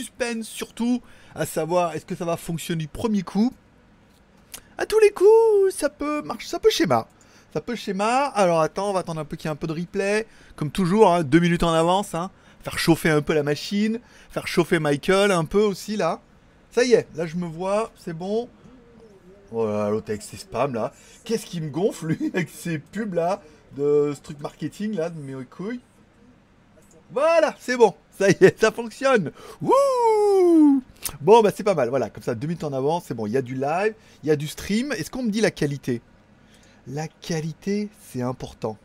suspense surtout, à savoir est-ce que ça va fonctionner du premier coup? À tous les coups, ça peut marcher, ça peut schéma. Ça peut schéma. Alors attends, on va attendre un peu qu'il y ait un peu de replay. Comme toujours, hein, deux minutes en avance. Hein. Faire chauffer un peu la machine. Faire chauffer Michael un peu aussi là. Ça y est, là je me vois, c'est bon. Voilà, l'autre avec ses spams là. Qu'est-ce qui me gonfle lui avec ses pubs là de ce truc marketing là de mes couilles? Voilà, c'est bon. Ça y est, ça fonctionne. Wouh Bon, bah c'est pas mal. Voilà, comme ça, deux minutes en avance, c'est bon. Il y a du live, il y a du stream. Est-ce qu'on me dit la qualité? La qualité, c'est important.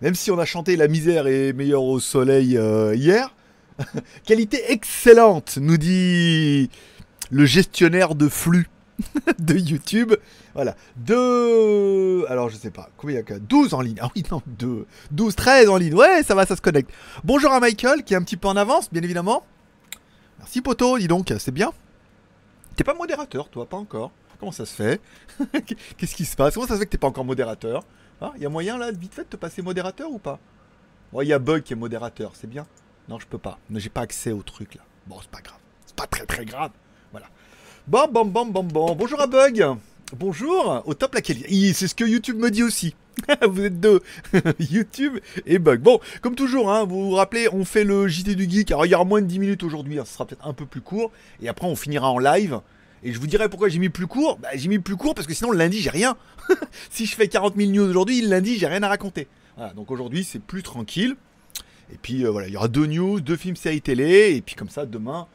Même si on a chanté La misère est meilleure au soleil euh, hier. qualité excellente, nous dit le gestionnaire de flux de YouTube. Voilà. Deux. Alors, je sais pas. Combien il y a 12 en ligne? Ah oui, non, 2. 12, 13 en ligne. Ouais, ça va, ça se connecte. Bonjour à Michael, qui est un petit peu en avance, bien évidemment. Merci, poto, dis donc, c'est bien. T'es pas modérateur, toi, pas encore. Comment ça se fait? Qu'est-ce qui se passe? Comment ça se fait que t'es pas encore modérateur? Il hein y a moyen, là, vite fait, de te passer modérateur ou pas? Il y a Bug qui est modérateur, c'est bien. Non, je peux pas. J'ai pas accès au truc, là. Bon, c'est pas grave. C'est pas très, très grave. Bon, bon, bon, bon, bon. Bonjour à Bug. Bonjour. Au top la qualité. C'est ce que YouTube me dit aussi. vous êtes deux. YouTube et Bug. Bon, comme toujours, hein, vous vous rappelez, on fait le JT du Geek. Alors, il y aura moins de 10 minutes aujourd'hui. Hein, ce sera peut-être un peu plus court. Et après, on finira en live. Et je vous dirai pourquoi j'ai mis plus court. Bah, j'ai mis plus court parce que sinon, le lundi, j'ai rien. si je fais 40 000 news aujourd'hui, le lundi, j'ai rien à raconter. Donc aujourd'hui, c'est plus tranquille. Et puis, euh, voilà, il y aura deux news, deux films séries télé. Et puis, comme ça, demain,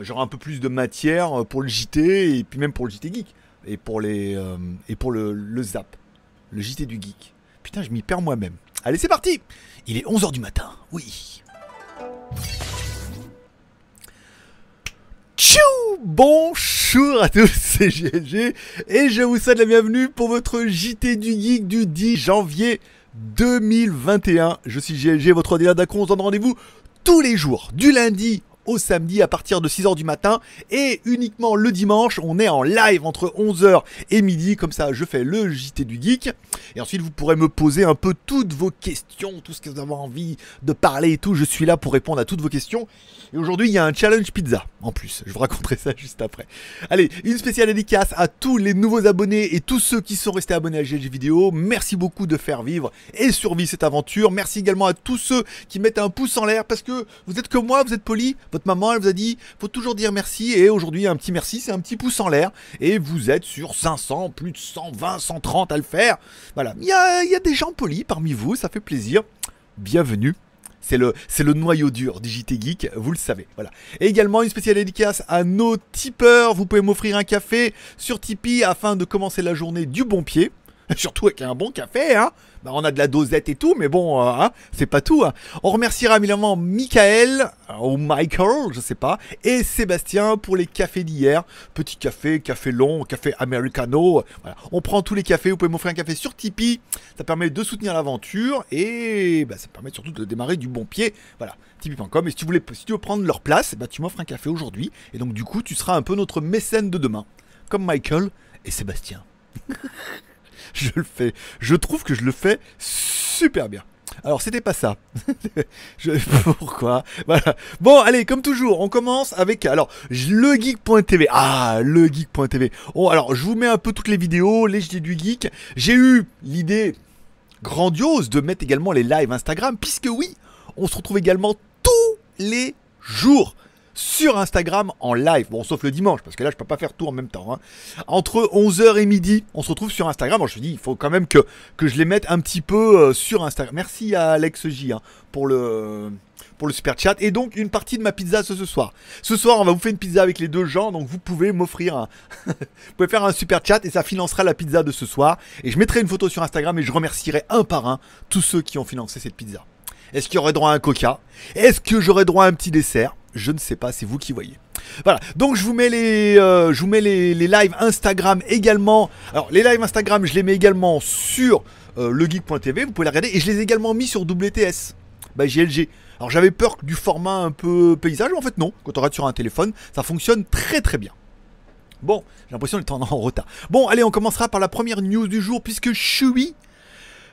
j'aurai un peu plus de matière pour le JT et puis même pour le JT Geek et pour, les, euh, et pour le, le, Zap, le JT du Geek. Putain, je m'y perds moi-même. Allez, c'est parti Il est 11h du matin, oui. Tchou Bonjour à tous, c'est GLG et je vous souhaite la bienvenue pour votre JT du Geek du 10 janvier 2021. Je suis GLG, votre ordinateur d'accord, on se donne rendez-vous tous les jours, du lundi au samedi à partir de 6h du matin. Et uniquement le dimanche on est en live entre 11h et midi. Comme ça je fais le JT du geek. Et ensuite vous pourrez me poser un peu toutes vos questions tout ce que vous avez envie de parler et tout. Je suis là pour répondre à toutes vos questions. Et aujourd'hui il y a un challenge pizza en plus. Je vous raconterai ça juste après. Allez une spéciale dédicace à tous les nouveaux abonnés et tous ceux qui sont restés abonnés à GLG vidéo. Merci beaucoup de faire vivre et survivre cette aventure. Merci également à tous ceux qui mettent un pouce en l'air parce que vous êtes comme moi vous êtes polis votre maman, elle vous a dit, faut toujours dire merci. Et aujourd'hui, un petit merci, c'est un petit pouce en l'air. Et vous êtes sur 500, plus de 120, 130 à le faire. Voilà. Il y a, des gens polis parmi vous, ça fait plaisir. Bienvenue. C'est le, c'est le noyau dur du JT Geek, vous le savez. Voilà. Et également une spéciale dédicace à nos tipeurs. Vous pouvez m'offrir un café sur Tipeee afin de commencer la journée du bon pied. Surtout avec un bon café, hein. Bah, on a de la dosette et tout, mais bon, euh, hein, c'est pas tout. Hein. On remerciera évidemment Michael, euh, ou Michael, je sais pas, et Sébastien pour les cafés d'hier. Petit café, café long, café americano. On prend tous les cafés, vous pouvez m'offrir un café sur Tipeee. Ça permet de soutenir l'aventure et bah, ça permet surtout de démarrer du bon pied. Voilà, Tipeee.com. Et si tu, voulais, si tu veux prendre leur place, bah, tu m'offres un café aujourd'hui. Et donc du coup, tu seras un peu notre mécène de demain. Comme Michael et Sébastien. je le fais. Je trouve que je le fais super bien. Alors c'était pas ça. pourquoi? Bon, allez, comme toujours, on commence avec alors legeek.tv. Ah, legeek.tv. Oh, alors je vous mets un peu toutes les vidéos, les JT du geek. J'ai eu l'idée grandiose de mettre également les lives Instagram, puisque oui, on se retrouve également tous les jours sur Instagram en live. Bon, sauf le dimanche, parce que là, je peux pas faire tout en même temps. Hein. Entre 11h et midi, on se retrouve sur Instagram. Je me dis, il faut quand même que, que je les mette un petit peu euh, sur Instagram. Merci à Alex J hein, pour le pour le super chat et donc une partie de ma pizza ce, ce soir. Ce soir, on va vous faire une pizza avec les deux gens, donc vous pouvez m'offrir un vous pouvez faire un super chat et ça financera la pizza de ce soir et je mettrai une photo sur Instagram et je remercierai un par un tous ceux qui ont financé cette pizza. Est-ce qu'il y aurait droit à un coca? Est-ce que j'aurais droit à un petit dessert? Je ne sais pas, c'est vous qui voyez. Voilà, donc je vous mets les, euh, je vous mets les, lives Instagram également. Alors les lives Instagram, je les mets également sur euh, legeek.tv, vous pouvez les regarder, et je les ai également mis sur WTS, bah GLG. Alors j'avais peur du format un peu paysage, mais en fait non, quand on regarde sur un téléphone, ça fonctionne très très bien. Bon, j'ai l'impression d'être en retard. Bon, allez, on commencera par la première news du jour, puisque Shui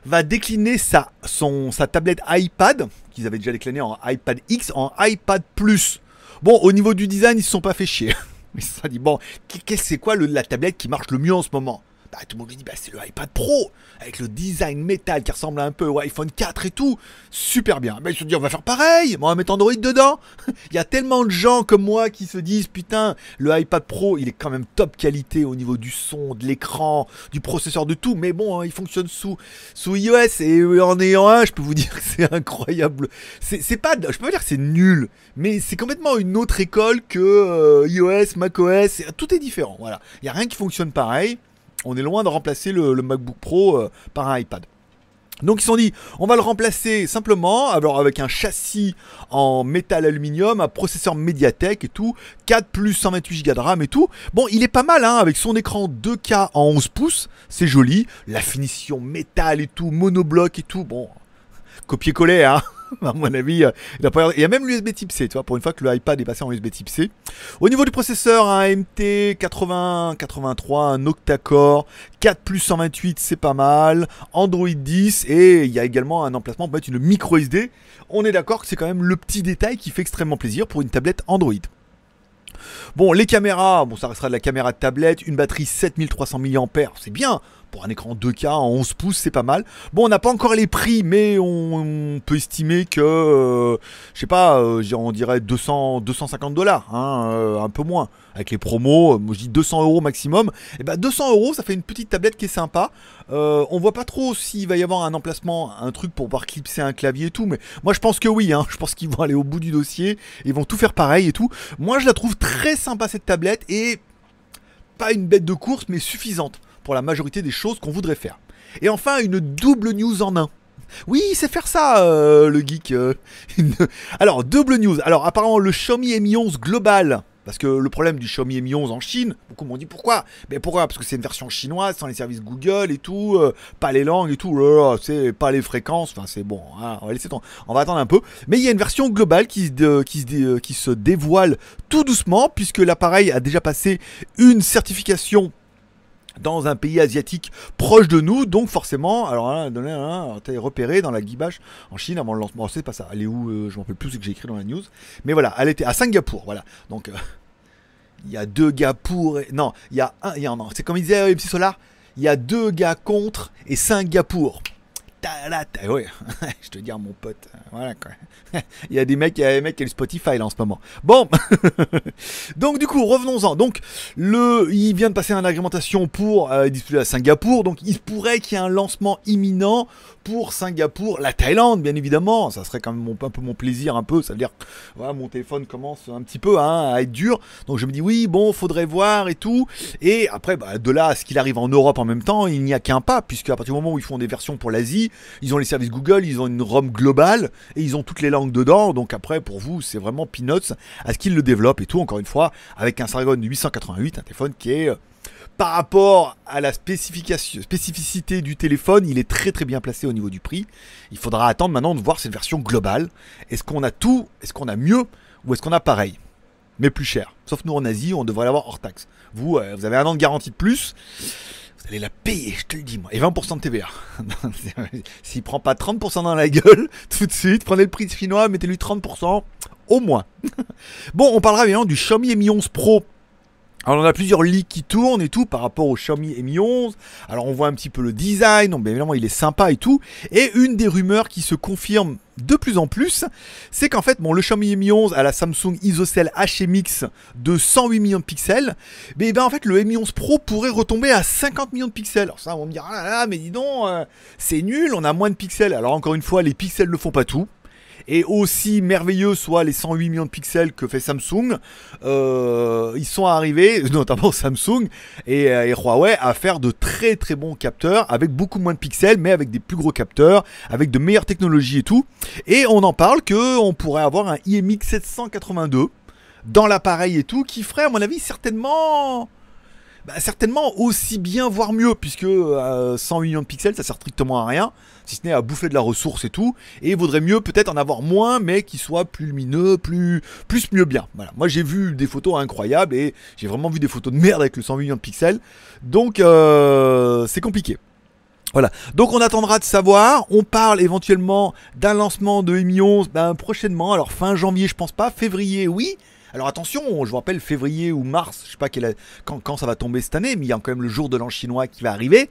va décliner sa, tablette iPad, qu'ils avaient déjà décliné en iPad X, en iPad Plus. Bon, au niveau du design, ils se sont pas fait chier. Ils sont dit, bon, qu'est-ce c'est quoi la tablette qui marche le mieux en ce moment? Bah, tout le monde lui dit, bah, c'est le iPad Pro, avec le design métal qui ressemble un peu au iPhone 4 et tout. Super bien. Bah, ils se dit, on va faire pareil, on va mettre Android dedans. Il y a tellement de gens comme moi qui se disent, putain, le iPad Pro, il est quand même top qualité au niveau du son, de l'écran, du processeur, de tout. Mais bon, hein, il fonctionne sous, sous iOS et en ayant un, je peux vous dire que c'est incroyable. C'est pas, je peux pas dire que c'est nul, mais c'est complètement une autre école que euh, iOS, macOS. Tout est différent. Voilà. Il y a rien qui fonctionne pareil on est loin de remplacer le, MacBook Pro euh, par un iPad. Donc ils se sont dit, on va le remplacer simplement, alors avec un châssis en métal aluminium, un processeur Mediatek et tout, 4 plus 128 Go de RAM et tout. Bon, il est pas mal, hein, avec son écran 2K en 11 pouces, c'est joli, la finition métal et tout, monobloc et tout, bon, copier-coller, hein. À mon avis, euh, il, y a même l'USB Type C, tu vois, pour une fois que le iPad est passé en USB Type C. Au niveau du processeur, un AMT 80, 83, un octa-core, 4 plus 128, c'est pas mal. Android 10 et il y a également un emplacement pour mettre une micro SD. On est d'accord que c'est quand même le petit détail qui fait extrêmement plaisir pour une tablette Android. Bon, les caméras, bon, ça restera de la caméra de tablette, une batterie 7300 mAh, c'est bien. Pour un écran 2K en 11 pouces, c'est pas mal. Bon, on n'a pas encore les prix, mais on, peut estimer que, euh, je sais pas, euh, on dirait 200, 250 dollars, hein, euh, un peu moins. Avec les promos, moi je dis 200 euros maximum. Et ben 200 euros, ça fait une petite tablette qui est sympa. On voit pas trop s'il va y avoir un emplacement, un truc pour pouvoir clipser un clavier et tout, mais moi je pense que oui, hein. je pense qu'ils vont aller au bout du dossier, ils vont tout faire pareil et tout. Moi je la trouve très sympa cette tablette et pas une bête de course, mais suffisante pour la majorité des choses qu'on voudrait faire. Et enfin, une double news en un. Oui, sait faire ça, euh, le geek. euh. Alors, double news. Alors, apparemment, le Xiaomi Mi 11 global. Parce que le problème du Xiaomi Mi 11 en Chine, beaucoup m'ont dit pourquoi Mais pourquoi? Parce que c'est une version chinoise, sans les services Google et tout, euh, pas les langues et tout, là, c'est pas les fréquences, enfin c'est bon, hein, on va attendre un peu. Mais il y a une version globale qui se dévoile tout doucement, puisque l'appareil a déjà passé une certification dans un pays asiatique proche de nous, donc forcément, alors hein, t'es repéré dans la guibache en Chine avant le lancement. c'est pas ça. Elle est où euh, Je m'en rappelle plus ce que j'ai écrit dans la news. Mais voilà, elle était à Singapour, voilà. Donc euh, il y a deux gars pour, et- non, il y a un, c'est comme il disait euh, MC Solar, il y a deux gars contre et cinq ouais, je te dis mon pote, voilà quoi. il y a des mecs, il y a des mecs qui ont le Spotify là en ce moment. Bon, donc du coup revenons-en. Donc le, il vient de passer une agrémentation pour euh, à Singapour, donc il pourrait qu'il y ait un lancement imminent pour Singapour, la Thaïlande bien évidemment. Ça serait quand même mon- un peu mon plaisir un peu. Ça veut dire, voilà, mon téléphone commence un petit peu hein, à être dur. Donc je me dis oui, bon, faudrait voir et tout. Et après, bah, de là à ce qu'il arrive en Europe en même temps, il n'y a qu'un pas, puisque à partir du moment où ils font des versions pour l'Asie, ils ont les services Google, ils ont une ROM globale et ils ont toutes les langues dedans. Donc après, pour vous, c'est vraiment peanuts à ce qu'ils le développent et tout. Encore une fois, avec un Snapdragon 888, un téléphone qui est euh, par rapport à la spécificité du téléphone, il est très très bien placé au niveau du prix. Il faudra attendre maintenant de voir cette version globale. Est-ce qu'on a tout? Est-ce qu'on a mieux? Ou est-ce qu'on a pareil? Mais plus cher. Sauf nous en Asie, on devrait l'avoir hors taxe. Vous, euh, vous avez un an de garantie de plus. Allez la payer, je te le dis moi. Et 20% de TVA. S'il prend pas 30% dans la gueule, tout de suite, prenez le prix chinois, mettez-lui 30%, au moins. bon, on parlera évidemment du Xiaomi Mi 11 Pro. Alors on a plusieurs leaks qui tournent et tout par rapport au Xiaomi Mi 11. Alors on voit un petit peu le design, donc évidemment il est sympa et tout. Et une des rumeurs qui se confirme de plus en plus, c'est qu'en fait bon le Xiaomi Mi 11 a la Samsung ISOCELL HMX de 108 millions de pixels. Mais ben en fait le Mi 11 Pro pourrait retomber à 50 millions de pixels. Alors ça on me dire ah là là mais dis donc euh, c'est nul, on a moins de pixels. Alors encore une fois les pixels ne font pas tout. Et aussi merveilleux soit les 108 millions de pixels que fait Samsung, euh, ils sont arrivés, notamment Samsung et, euh, et Huawei, à faire de très très bons capteurs avec beaucoup moins de pixels, mais avec des plus gros capteurs, avec de meilleures technologies et tout. Et on en parle que on pourrait avoir un IMX 782 dans l'appareil et tout, qui ferait à mon avis certainement bah, certainement aussi bien, voire mieux, puisque euh, 100 millions de pixels, ça sert strictement à rien, si ce n'est à bouffer de la ressource et tout. Et il vaudrait mieux peut-être en avoir moins, mais qui soit plus lumineux, plus, plus mieux bien. Voilà. Moi j'ai vu des photos incroyables et j'ai vraiment vu des photos de merde avec le 100 millions de pixels. Donc euh, c'est compliqué. Voilà, donc on attendra de savoir. On parle éventuellement d'un lancement de Mi 11 ben, prochainement. Alors fin janvier, je pense pas. Février, oui. Alors attention, je vous rappelle février ou mars, je sais pas quand, ça va tomber cette année, mais il y a quand même le jour de l'an chinois qui va arriver.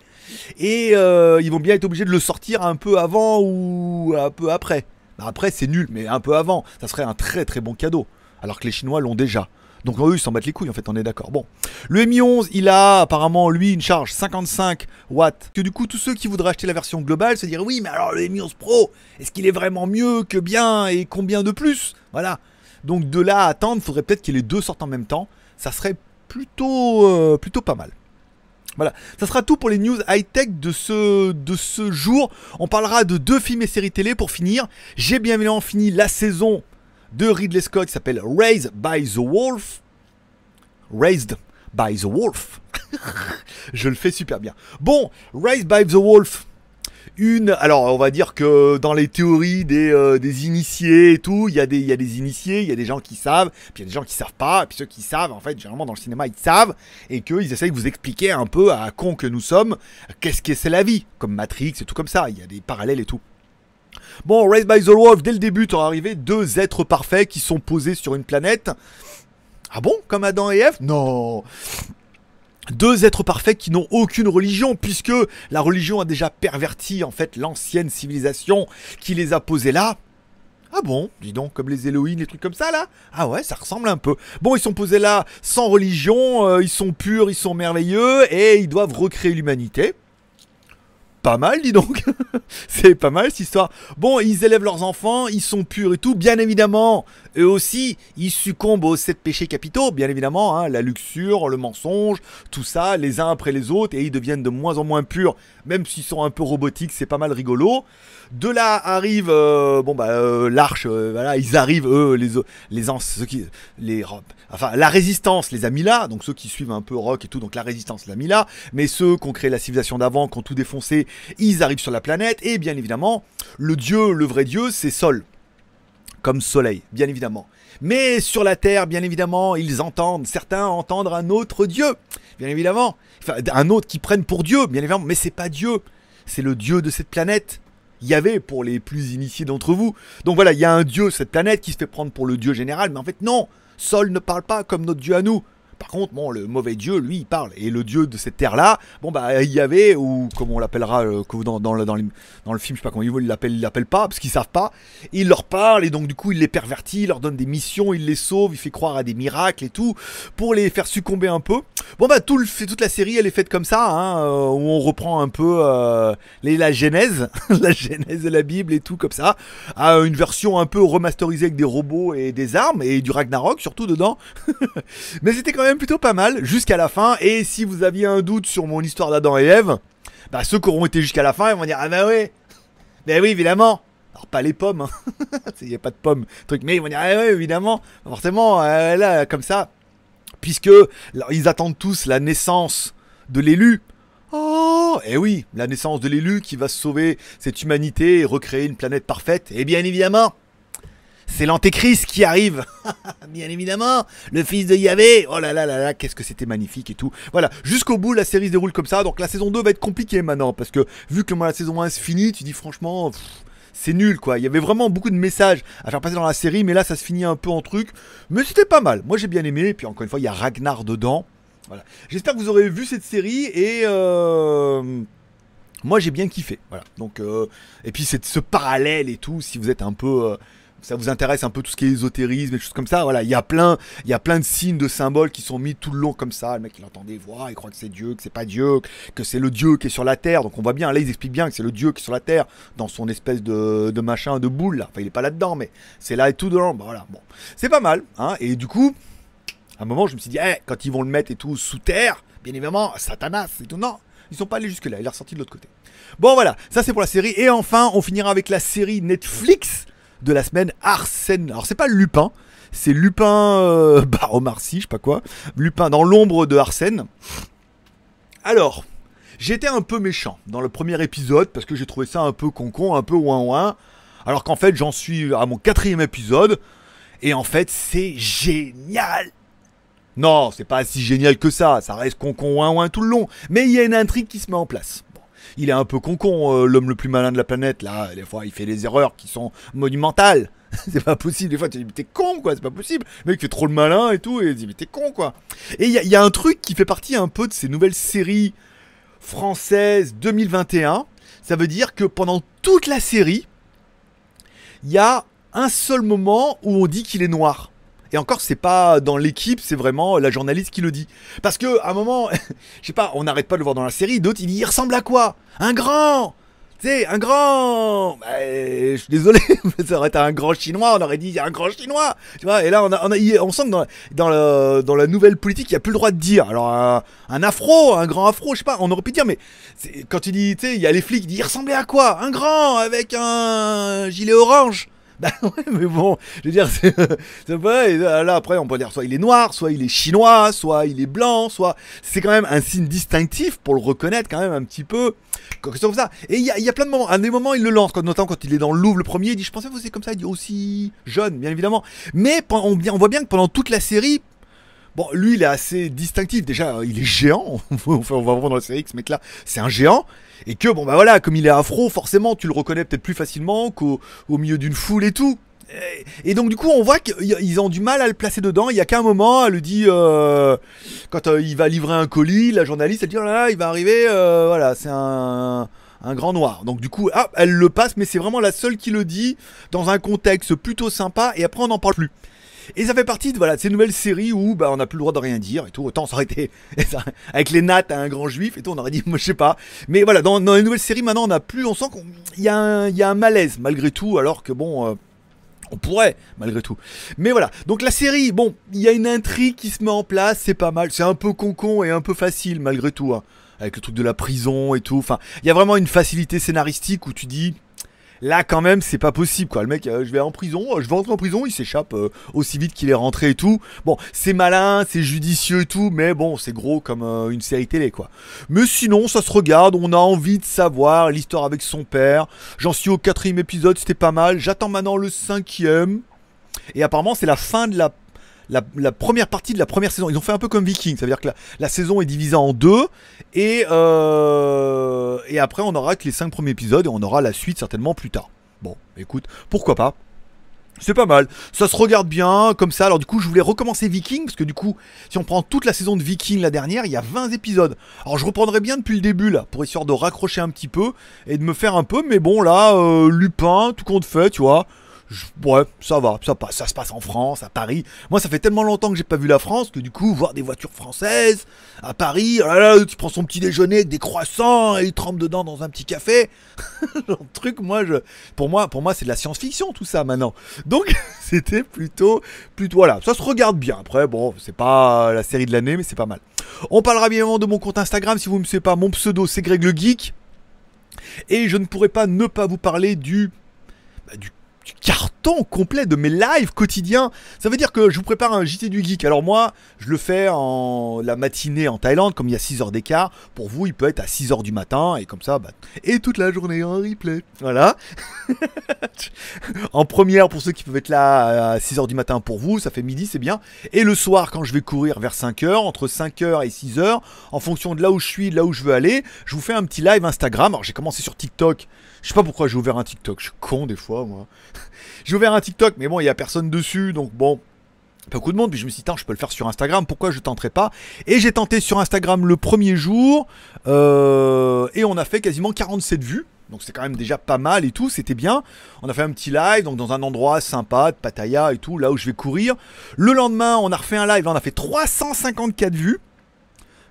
Et euh, ils vont bien être obligés de le sortir un peu avant ou un peu après. Bah, après c'est nul, mais un peu avant, ça serait un très très bon cadeau. Alors que les Chinois l'ont déjà. Donc eux ils s'en battent les couilles en fait, on est d'accord. Bon, le Mi 11, il a apparemment lui une charge 55 watts. Que du coup tous ceux qui voudraient acheter la version globale se diraient oui mais alors le Mi 11 Pro, est-ce qu'il est vraiment mieux que bien et combien de plus? Voilà. Donc de là à attendre, il faudrait peut-être que les deux sortent en même temps. Ça serait plutôt, euh, plutôt pas mal. Voilà, ça sera tout pour les news high-tech de ce, de ce jour. On parlera de deux films et séries télé pour finir. J'ai bien évidemment fini la saison de Ridley Scott qui s'appelle Raised by the Wolf. Raised by the Wolf. Je le fais super bien. Bon, Raised by the Wolf une. Alors, on va dire que dans les théories des, euh, des initiés et tout, il y, a des, y a des initiés, il y a des gens qui savent, puis il y a des gens qui savent pas, puis ceux qui savent, en fait, généralement dans le cinéma, ils savent, et qu'ils essayent de vous expliquer un peu à con que nous sommes, qu'est-ce que c'est la vie, comme Matrix et tout comme ça, il y a des parallèles et tout. Bon, Raised by the Wolf, dès le début, tu arrivé deux êtres parfaits qui sont posés sur une planète. Ah bon Comme Adam et Ève? Non deux êtres parfaits qui n'ont aucune religion, puisque la religion a déjà perverti en fait l'ancienne civilisation qui les a posés là. Ah bon, dis donc, comme les Elohim, les trucs comme ça là Ah ouais, ça ressemble un peu. Bon, ils sont posés là sans religion, euh, ils sont purs, ils sont merveilleux, et ils doivent recréer l'humanité pas mal, dis donc. c'est pas mal cette histoire. Bon, ils élèvent leurs enfants, ils sont purs et tout. Bien évidemment, eux aussi, ils succombent aux sept péchés capitaux. Bien évidemment, hein, la luxure, le mensonge, tout ça, les uns après les autres, et ils deviennent de moins en moins purs, même s'ils sont un peu robotiques. C'est pas mal rigolo. De là arrive, euh, bah euh, l'arche, euh, voilà, ils arrivent eux, les les ceux qui, les, enfin la résistance les a mis là, donc ceux qui suivent un peu rock et tout, donc la résistance l'a mis là, mais ceux qui ont créé la civilisation d'avant, qui ont tout défoncé, ils arrivent sur la planète et bien évidemment le dieu, le vrai dieu, c'est Sol, comme soleil, bien évidemment. Mais sur la Terre, bien évidemment, ils entendent, certains entendent un autre dieu, bien évidemment, enfin, un autre qui prennent pour dieu, bien évidemment, mais c'est pas Dieu, c'est le dieu de cette planète. Il y avait pour les plus initiés d'entre vous. Donc voilà, il y a un dieu, cette planète, qui se fait prendre pour le dieu général, mais en fait non, Sol ne parle pas comme notre dieu à nous. Par contre, bon, le mauvais dieu, lui, il parle. Et le dieu de cette terre-là, bon, bah, il y avait, ou comme on l'appellera euh, dans, dans, le, dans, le film, je sais pas comment il l'appelle, il l'appelle pas, parce qu'ils savent pas. Il leur parle, et donc, du coup, il les pervertit, il leur donne des missions, il les sauve, il fait croire à des miracles et tout, pour les faire succomber un peu. Bon, bah, tout le, toute la série, elle est faite comme ça, hein, euh, où on reprend un peu euh, les, la genèse, la genèse de la Bible et tout, comme ça, à une version un peu remasterisée avec des robots et des armes, et du Ragnarok, surtout dedans. Mais c'était quand même plutôt pas mal jusqu'à la fin. Et si vous aviez un doute sur mon histoire d'Adam et Ève, bah ceux qui auront été jusqu'à la fin, ils vont dire Ah bah oui, bah oui, évidemment. Alors pas les pommes, il hein. n'y a pas de pommes, truc, mais ils vont dire Ah évidemment, forcément, euh, là, comme ça. Puisque ils attendent tous la naissance de l'élu. Oh, et eh oui, la naissance de l'élu qui va sauver cette humanité et recréer une planète parfaite. Et bien évidemment, c'est l'antéchrist qui arrive. Bien évidemment, le fils de Yahvé. Oh là là là là, qu'est-ce que c'était magnifique et tout. Voilà, jusqu'au bout, la série se déroule comme ça. Donc la saison 2 va être compliquée maintenant. Parce que vu que la saison 1 se finit, tu dis franchement, c'est nul quoi. Il y avait vraiment beaucoup de messages à faire passer dans la série. Mais là, ça se finit un peu en truc. Mais c'était pas mal. Moi, j'ai bien aimé. Et puis encore une fois, il y a Ragnar dedans. Voilà. J'espère que vous aurez vu cette série et. Euh... Moi j'ai bien kiffé, voilà. Donc euh, et puis c'est ce parallèle et tout. Si vous êtes un peu euh, ça vous intéresse un peu tout ce qui est ésotérisme et choses comme ça, voilà, il y a plein, il y a plein de signes, de symboles qui sont mis tout le long comme ça. Le mec il entend des voix, il croit que c'est Dieu, que c'est pas Dieu, que c'est le Dieu qui est sur la terre. Donc on voit bien, là ils expliquent bien que c'est le Dieu qui est sur la terre dans son espèce de, machin, de boule là. Enfin il est pas là-dedans, mais c'est là et tout dedans. Bah, voilà, bon, c'est pas mal, hein. Et du coup, à un moment je me suis dit, eh, quand ils vont le mettre et tout sous terre, bien évidemment, Satanas et tout, non. Ils sont pas allés jusque là, il est ressorti de l'autre côté. Bon voilà, ça c'est pour la série. Et enfin, on finira avec la série Netflix de la semaine, Arsène. Alors c'est pas Lupin, c'est Lupin euh, Omar je sais pas quoi. Lupin dans l'ombre de Arsène. Alors, j'étais un peu méchant dans le premier épisode parce que j'ai trouvé ça un peu concon, un peu ouin ouin. Alors qu'en fait, j'en suis à mon quatrième épisode. Et en fait, c'est génial. Non, c'est pas si génial que ça. Ça reste concon ouin ouin tout le long. Mais il y a une intrigue qui se met en place il est un peu concon, euh, l'homme le plus malin de la planète, là, des fois il fait des erreurs qui sont monumentales. c'est pas possible. Des fois, tu dis, mais t'es con, quoi, c'est pas possible. Le mec fait trop le malin et tout, et il dit, mais t'es con, quoi. Et il y a un truc qui fait partie un peu de ces nouvelles séries françaises 2021. Ça veut dire que pendant toute la série, il y a un seul moment où on dit qu'il est noir. Et encore, c'est pas dans l'équipe, c'est vraiment la journaliste qui le dit. Parce que à un moment, je sais pas, on n'arrête pas de le voir dans la série. D'autres, il dit, il ressemble à quoi? Un grand tu sais, un grand. Bah, je suis désolé, mais ça aurait été un grand chinois, on aurait dit un grand chinois. Tu vois, et là, on, a, a- il- sent que dans, la nouvelle politique, il n'y a plus le droit de dire. Alors, un, afro, un grand afro, je sais pas, on aurait pu dire, mais quand tu dis, tu sais, il y a les flics, il dit, il ressemblait à quoi? Un grand avec un gilet orange. Bah ouais, mais bon, je veux dire, c'est pas. Là, après, on peut dire soit il est noir, soit il est chinois, soit il est blanc, soit. C'est quand même un signe distinctif pour le reconnaître, quand même, un petit peu. Quelque comme ça. Et il y, y a plein de moments. À des moments, il le lance, notamment quand il est dans le Louvre le premier, il dit Je pensais que vous comme ça, il dit aussi jeune, bien évidemment. Mais on voit bien que pendant toute la série, Bon, lui, il est assez distinctif. Déjà, il est géant. Enfin, on va voir dans la série que ce mec-là, c'est un géant. Et que, bon, bah voilà, comme il est afro, forcément, tu le reconnais peut-être plus facilement qu'au au milieu d'une foule et tout. Et, donc, du coup, on voit qu'ils ont du mal à le placer dedans. Il y a qu'un moment, elle lui dit, euh, quand euh, il va livrer un colis, la journaliste, elle dit, oh là là, il va arriver, euh, voilà, c'est un un grand noir. Donc du coup, ah, elle le passe, mais c'est vraiment la seule qui le dit dans un contexte plutôt sympa. Et après, on n'en parle plus. Et ça fait partie de voilà, ces nouvelles séries où bah, on n'a plus le droit de rien dire et tout. Autant été avec les nattes à un grand juif et tout, on aurait dit, moi je sais pas. Mais voilà, dans, les nouvelles séries maintenant, on n'a plus, on sent qu'il y, a un- y a un malaise malgré tout, alors que bon. euh, on pourrait, malgré tout. Mais voilà. Donc la série, bon, il y a une intrigue qui se met en place, c'est pas mal. C'est un peu concon et un peu facile, malgré tout. hein. Avec le truc de la prison et tout. Il y a vraiment une facilité scénaristique où tu dis. Là, quand même, c'est pas possible, quoi. Le mec, euh, je vais en prison, euh, je vais rentrer en prison, il s'échappe euh, aussi vite qu'il est rentré et tout. Bon, c'est malin, c'est judicieux et tout, mais bon, c'est gros comme une série télé, quoi. Mais sinon, ça se regarde, on a envie de savoir l'histoire avec son père. J'en suis au quatrième épisode, c'était pas mal. J'attends maintenant le cinquième. Et apparemment, c'est la fin de la, la, première partie de la première saison. Ils ont fait un peu comme Viking, ça veut dire que la, la saison est divisée en deux. Et, euh, et après, on aura que les cinq premiers épisodes et on aura la suite certainement plus tard. Bon, écoute, pourquoi pas? C'est pas mal, ça se regarde bien comme ça. Alors du coup, je voulais recommencer Viking parce que du coup, si on prend toute la saison de Viking la dernière, il y a 20 épisodes. Alors je reprendrai bien depuis le début là pour histoire de raccrocher un petit peu et de me faire un peu. Mais bon là, euh, Lupin, tout compte fait, tu vois. Je- ouais, ça va, ça passe, ça se passe en France, à Paris. Moi, ça fait tellement longtemps que j'ai pas vu la France que du coup, voir des voitures françaises à Paris, oh là là, tu prends son petit déjeuner avec des croissants et il trempe dedans dans un petit café. Genre truc, moi, je, pour moi, pour moi, c'est de la science-fiction tout ça maintenant. Donc, c'était plutôt, plutôt, voilà, ça se regarde bien. Après, bon, c'est pas la série de l'année, mais c'est pas mal. On parlera bien évidemment de mon compte Instagram. Si vous ne me savez pas, mon pseudo, c'est Greg le Geek. Et je ne pourrais pas ne pas vous parler du, bah, du carton complet de mes lives quotidiens. Ça veut dire que je vous prépare un JT du geek. Alors moi, je le fais en la matinée en Thaïlande, comme il y a 6 heures d'écart. Pour vous, il peut être à 6 heures du matin, et comme ça, bah, et toute la journée en replay. Voilà. en première, pour ceux qui peuvent être là à 6 heures du matin pour vous, ça fait midi, c'est bien. Et le soir, quand je vais courir vers 5 heures, entre 5 heures et 6 heures, en fonction de là où je suis, de là où je veux aller, je vous fais un petit live Instagram. Alors j'ai commencé sur TikTok. Je sais pas pourquoi j'ai ouvert un TikTok. Je suis con des fois, moi. J'ai ouvert un TikTok, mais bon, il y a personne dessus, donc bon. Pas beaucoup de monde, puis je me suis dit, je peux le faire sur Instagram, pourquoi je tenterai pas? Et j'ai tenté sur Instagram le premier jour, euh, et on a fait quasiment 47 vues. Donc c'est quand même déjà pas mal et tout, c'était bien. On a fait un petit live, donc dans un endroit sympa, de Pattaya et tout, là où je vais courir. Le lendemain, on a refait un live, on a fait 354 vues.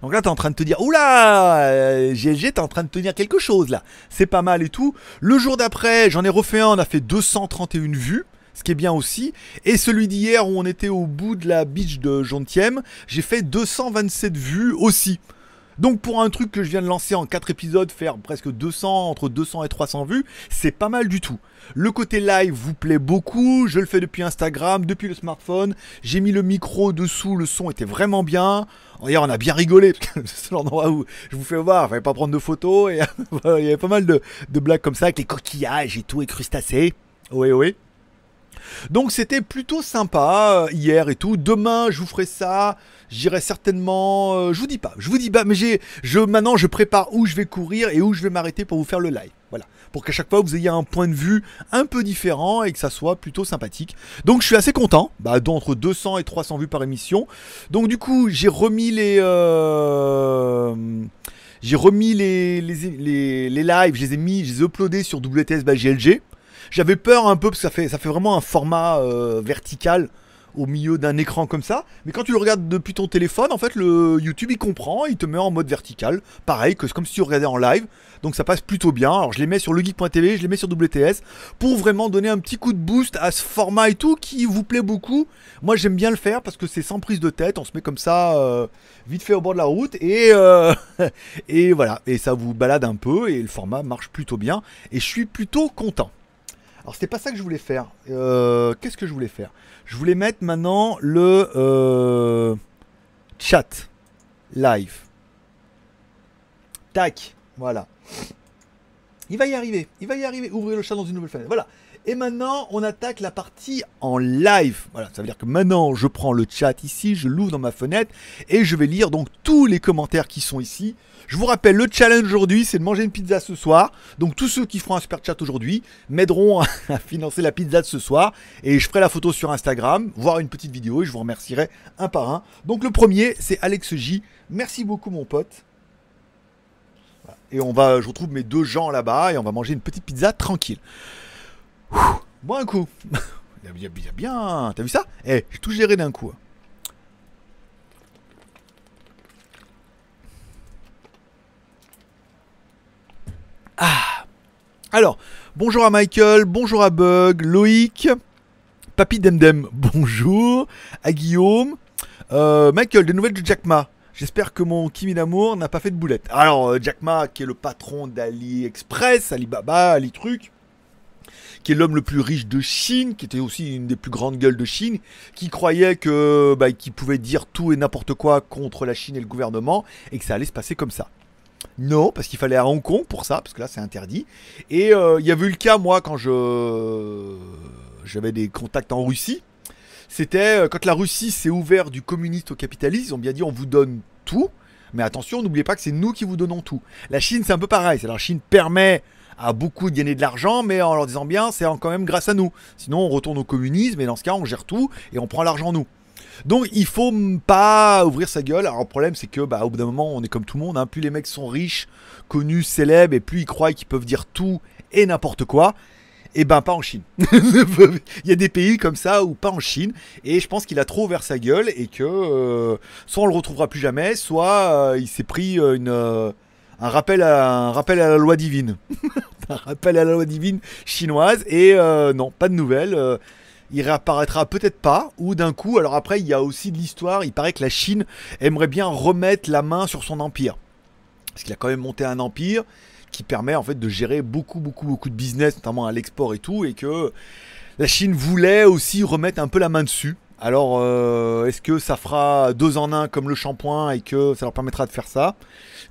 Donc là, t'es en train de te dire, oula, euh, GLG, t'es en train de tenir quelque chose là. C'est pas mal et tout. Le jour d'après, j'en ai refait un, on a fait 231 vues. Ce qui est bien aussi. Et celui d'hier où on était au bout de la beach de Jontième, j'ai fait 227 vues aussi. Donc pour un truc que je viens de lancer en 4 épisodes, faire presque 200, entre 200 et 300 vues, c'est pas mal du tout. Le côté live vous plaît beaucoup, je le fais depuis Instagram, depuis le smartphone, j'ai mis le micro dessous, le son était vraiment bien. D'ailleurs on a bien rigolé, c'est l'endroit où je vous fais voir, fallait pas prendre de photos, il y avait pas mal de, de blagues comme ça, avec les coquillages et tout, et crustacés. Oui, oui. Donc c'était plutôt sympa euh, hier et tout. Demain, je vous ferai ça. J'irai certainement. euh, je vous dis pas. Je vous dis pas. Mais j'ai. Je maintenant, je prépare où je vais courir et où je vais m'arrêter pour vous faire le live. Voilà. Pour qu'à chaque fois vous ayez un point de vue un peu différent et que ça soit plutôt sympathique. Donc je suis assez content. Bah, d'entre 200 et 300 vues par émission. Donc du coup, j'ai remis les. euh, J'ai remis les, les, les, les lives, je les ai mis, je les ai uploadés sur WTS by GLG. J'avais peur un peu parce que ça fait, vraiment un format euh, vertical au milieu d'un écran comme ça. Mais quand tu le regardes depuis ton téléphone, en fait, le YouTube il comprend, il te met en mode vertical. Pareil, que comme si tu regardais en live. Donc ça passe plutôt bien. Alors je les mets sur legeek.tv, je les mets sur WTS pour vraiment donner un petit coup de boost à ce format et tout qui vous plaît beaucoup. Moi j'aime bien le faire parce que c'est sans prise de tête. On se met comme ça euh, vite fait au bord de la route euh, et voilà. Et ça vous balade un peu et le format marche plutôt bien. Et je suis plutôt content. Alors c'était pas ça que je voulais faire. Euh, Qu'est-ce que je voulais faire? Je voulais mettre maintenant le euh, chat live. Tac, voilà. Il va y arriver, il va y arriver. Ouvrir le chat dans une nouvelle fenêtre. Voilà. Et maintenant, on attaque la partie en live. Voilà, ça veut dire que maintenant, je prends le chat ici, je l'ouvre dans ma fenêtre et je vais lire donc tous les commentaires qui sont ici. Je vous rappelle, le challenge aujourd'hui, c'est de manger une pizza ce soir. Donc tous ceux qui feront un super chat aujourd'hui m'aideront à financer la pizza de ce soir. Et je ferai la photo sur Instagram, voire une petite vidéo et je vous remercierai un par un. Donc le premier, c'est Alex J. Merci beaucoup mon pote. Et on va, je retrouve mes deux gens là-bas et on va manger une petite pizza tranquille. Bois un coup. Il y a bien. T'as vu ça? Eh, j'ai tout géré d'un coup. Ah Alors, bonjour à Michael, bonjour à Bug, Loïc, Papy Demdem, bonjour, à Guillaume, Euh, Michael, des nouvelles de Jack Ma. J'espère que mon Kimi d'amour n'a pas fait de boulette. Alors, euh, Jack Ma, qui est le patron d'AliExpress, Alibaba, AliTruc, qui est l'homme le plus riche de Chine, qui était aussi une des plus grandes gueules de Chine, qui croyait que bah, qu'il pouvait dire tout et n'importe quoi contre la Chine et le gouvernement, et que ça allait se passer comme ça. Non, parce qu'il fallait à Hong Kong pour ça, parce que là c'est interdit. Et euh, il y avait eu le cas, moi, quand je j'avais des contacts en Russie. C'était euh, quand la Russie s'est ouverte du communiste au capitalisme, ils ont bien dit on vous donne tout, mais attention, n'oubliez pas que c'est nous qui vous donnons tout. La Chine, c'est un peu pareil. C'est la Chine permet à beaucoup de gagner de l'argent, mais en leur disant bien, c'est quand même grâce à nous. Sinon, on retourne au communisme, et dans ce cas, on gère tout et on prend l'argent nous. Donc, il faut pas ouvrir sa gueule. Alors, le problème, c'est que, bah, au bout d'un moment, on est comme tout le monde. hein. Plus les mecs sont riches, connus, célèbres, et plus ils croient qu'ils peuvent dire tout et n'importe quoi. Et ben, pas en Chine. il y a des pays comme ça ou pas en Chine. Et je pense qu'il a trop ouvert sa gueule et que euh, soit on le retrouvera plus jamais, soit euh, il s'est pris euh, une, un, rappel à, un rappel à la loi divine. un rappel à la loi divine chinoise. Et euh, non, pas de nouvelles. euh, il réapparaîtra peut-être pas, ou d'un coup, alors après, il y a aussi de l'histoire, il paraît que la Chine aimerait bien remettre la main sur son empire. Parce qu'il a quand même monté un empire qui permet en fait de gérer beaucoup, beaucoup, beaucoup de business, notamment à l'export et tout, et que la Chine voulait aussi remettre un peu la main dessus. Alors, euh, est-ce que ça fera deux en un comme le shampoing et que ça leur permettra de faire ça?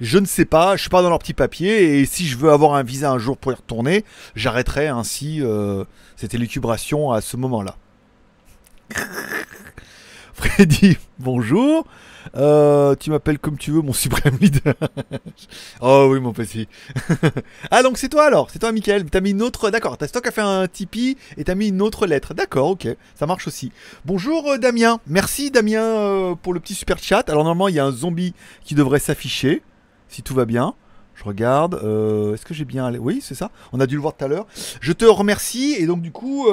Je ne sais pas, je suis pas dans leur petit papier, et si je veux avoir un visa un jour pour y retourner, j'arrêterai ainsi euh, cette élucubration à ce moment-là. Freddy, bonjour. Euh, tu m'appelles comme tu veux, mon suprême leader. oh oui, mon petit. ah, donc c'est toi alors, c'est toi, Michael. T'as mis une autre. D'accord, t'as stock fait un Tipeee et t'as mis une autre lettre. D'accord, ok, ça marche aussi. Bonjour, euh, Damien. Merci, Damien, euh, pour le petit super chat. Alors, normalement, il y a un zombie qui devrait s'afficher, si tout va bien. Je regarde. Est-ce que j'ai bien. allé- Oui, c'est ça. On a dû le voir tout à l'heure. Je te remercie. Et donc, du coup,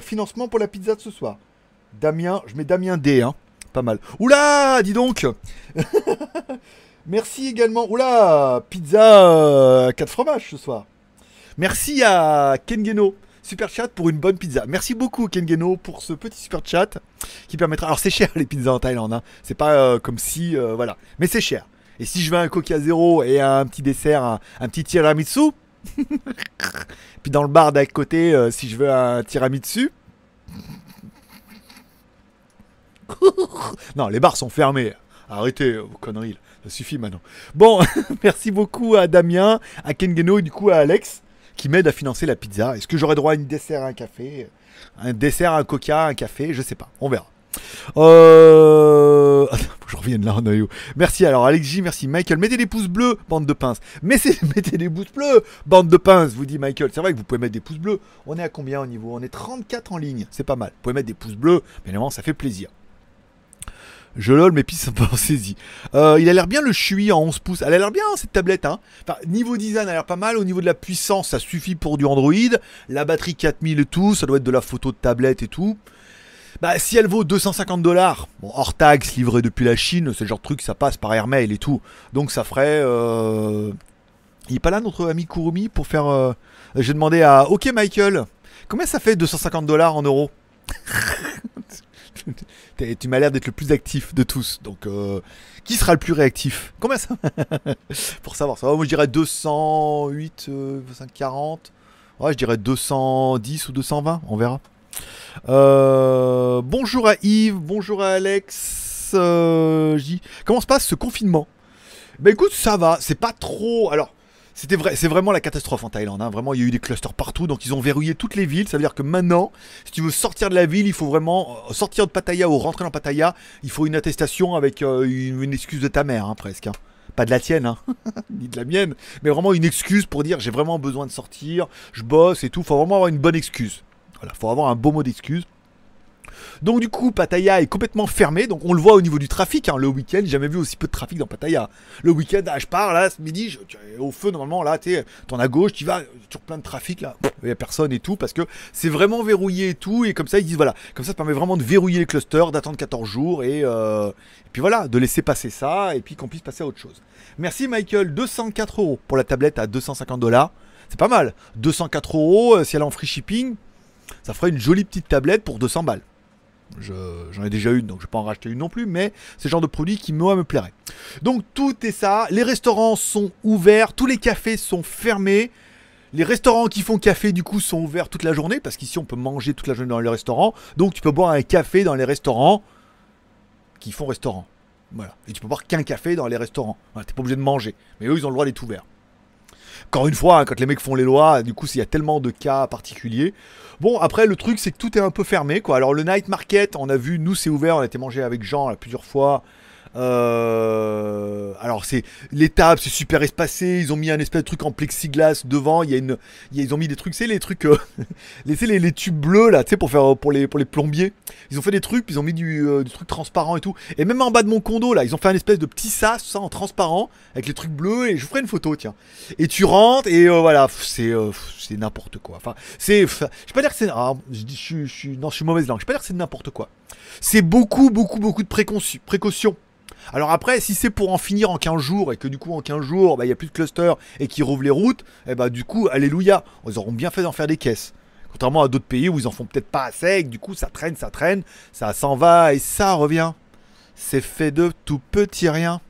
financement pour la pizza de ce soir. Damien, je mets Damien D, hein. Pas mal. Oula, dis donc Merci également. Oula, pizza 4 fromages ce soir. Merci à Kengeno. Super chat pour une bonne pizza. Merci beaucoup Kengeno pour ce petit super chat qui permettra. Alors c'est cher les pizzas en Thaïlande. Hein. C'est pas euh, comme si euh, voilà, mais c'est cher. Et si je veux un Coca zéro et un petit dessert, un, petit tiramisu, puis dans le bar d'à côté, euh, si je veux un tiramisu. Non, les bars sont fermés. Arrêtez vos conneries, ça suffit maintenant. Bon, merci beaucoup à Damien, à Kengeno et du coup à Alex qui m'aide à financer la pizza. Est-ce que j'aurai droit à une dessert, à un café Un dessert, un coca, un café? Je sais pas, on verra. Euh... Je reviens là en. Merci alors Alex J, merci Michael. Mettez des pouces bleus, bande de pinces. Mettez, mettez des pouces bleus, bande de pinces, vous dit Michael. C'est vrai que vous pouvez mettre des pouces bleus. On est à combien au niveau? On est 34 en ligne. C'est pas mal. Vous pouvez mettre des pouces bleus. Bien évidemment, ça fait plaisir. Je lol, mais puis ça pas en saisie. Euh, il a l'air bien le Chui en 11 pouces. Elle a l'air bien cette tablette. Hein. Enfin, niveau design, elle a l'air pas mal. Au niveau de la puissance, ça suffit pour du Android. La batterie 4000 et tout, ça doit être de la photo de tablette et tout. Bah, si elle vaut 250 dollars, bon, hors taxe, livré depuis la Chine, c'est le genre de truc, ça passe par airmail et tout. Donc ça ferait. Euh... Il est pas là notre ami Kurumi pour faire. Euh... J'ai demandé à. Ok Michael, combien ça fait 250 dollars en euros? tu m'as l'air d'être le plus actif de tous. Donc, euh, qui sera le plus réactif? Combien ça? Pour savoir ça. Moi, je dirais 208, euh, 40. Ouais, je dirais 210 ou 220. On verra. Euh, bonjour à Yves. Bonjour à Alex. Euh, Comment se passe ce confinement? Bah écoute, ça va. C'est pas trop. Alors. C'est vraiment la catastrophe en Thaïlande. Hein. Vraiment, il y a eu des clusters partout, donc ils ont verrouillé toutes les villes. Ça veut dire que maintenant, si tu veux sortir de la ville, il faut vraiment euh, sortir de Pattaya ou rentrer dans Pattaya. Il faut une attestation avec euh, une, excuse de ta mère, hein, presque. Hein. Pas de la tienne, ni de la mienne, mais vraiment une excuse pour dire j'ai vraiment besoin de sortir, je bosse et tout. Faut vraiment avoir une bonne excuse. Voilà, faut avoir un beau mot d'excuse. Donc du coup, Pattaya est complètement fermé. Donc on le voit au niveau du trafic. Hein. Le week-end, j'ai jamais vu aussi peu de trafic dans Pattaya. Le week-end, ah, je pars là, ce midi, au feu normalement là, tu en à gauche, tu vas, toujours plein de trafic là, il y a personne et tout parce que c'est vraiment verrouillé et tout. Et comme ça, ils disent voilà, comme ça, ça permet vraiment de verrouiller les clusters, d'attendre 14 jours et, euh, et puis voilà, de laisser passer ça et puis qu'on puisse passer à autre chose. Merci Michael, 204 euros pour la tablette à 250 dollars. C'est pas mal. 204 euros, euh, si elle est en free shipping, ça ferait une jolie petite tablette pour 200 balles. J'en ai déjà une, donc je vais pas en racheter une non plus, mais c'est le genre de produit qui moi me plairait. Donc tout est ça. Les restaurants sont ouverts, tous les cafés sont fermés. Les restaurants qui font café du coup sont ouverts toute la journée parce qu'ici on peut manger toute la journée dans les restaurants. Donc tu peux boire un café dans les restaurants qui font restaurant. Voilà. Et tu peux boire qu'un café dans les restaurants. Voilà, t'es pas obligé de manger. Mais eux ils ont le droit d'être ouverts. Encore une fois, hein, quand les mecs font les lois, du coup, s'il y a tellement de cas particuliers. Bon, après, le truc, c'est que tout est un peu fermé. Alors, le night market, on a vu, nous, c'est ouvert, on a été mangé avec Jean plusieurs fois. Euh, alors c'est tables, c'est super espacé. Ils ont mis un espèce de truc en plexiglas devant. Il y a une, ils ont mis des trucs, c'est les trucs, euh, les, tubes bleus là, tu sais pour faire pour les pour les plombiers. Ils ont fait des trucs, ils ont mis du, euh, truc transparent et tout. Et même en bas de mon condo là, ils ont fait un espèce de petit sas, ça en transparent avec les trucs bleus. Et je vous ferai une photo, tiens. Et tu rentres et voilà, c'est c'est n'importe quoi. Enfin, c'est, je pas dire que c'est, ah, je, je, non, je suis mauvaise langue. Je vais pas dire que c'est n'importe quoi. C'est beaucoup, beaucoup, beaucoup de précautions. Alors après, si c'est pour en finir en 15 jours et que du coup en 15 jours, bah, il n'y a plus de cluster et qu'ils rouvrent les routes, et eh bah du coup, alléluia, ils auront bien fait d'en faire des caisses. Contrairement à d'autres pays où ils en font peut-être pas assez et que du coup ça traîne, ça traîne, ça s'en va et ça revient. C'est fait de tout petit rien.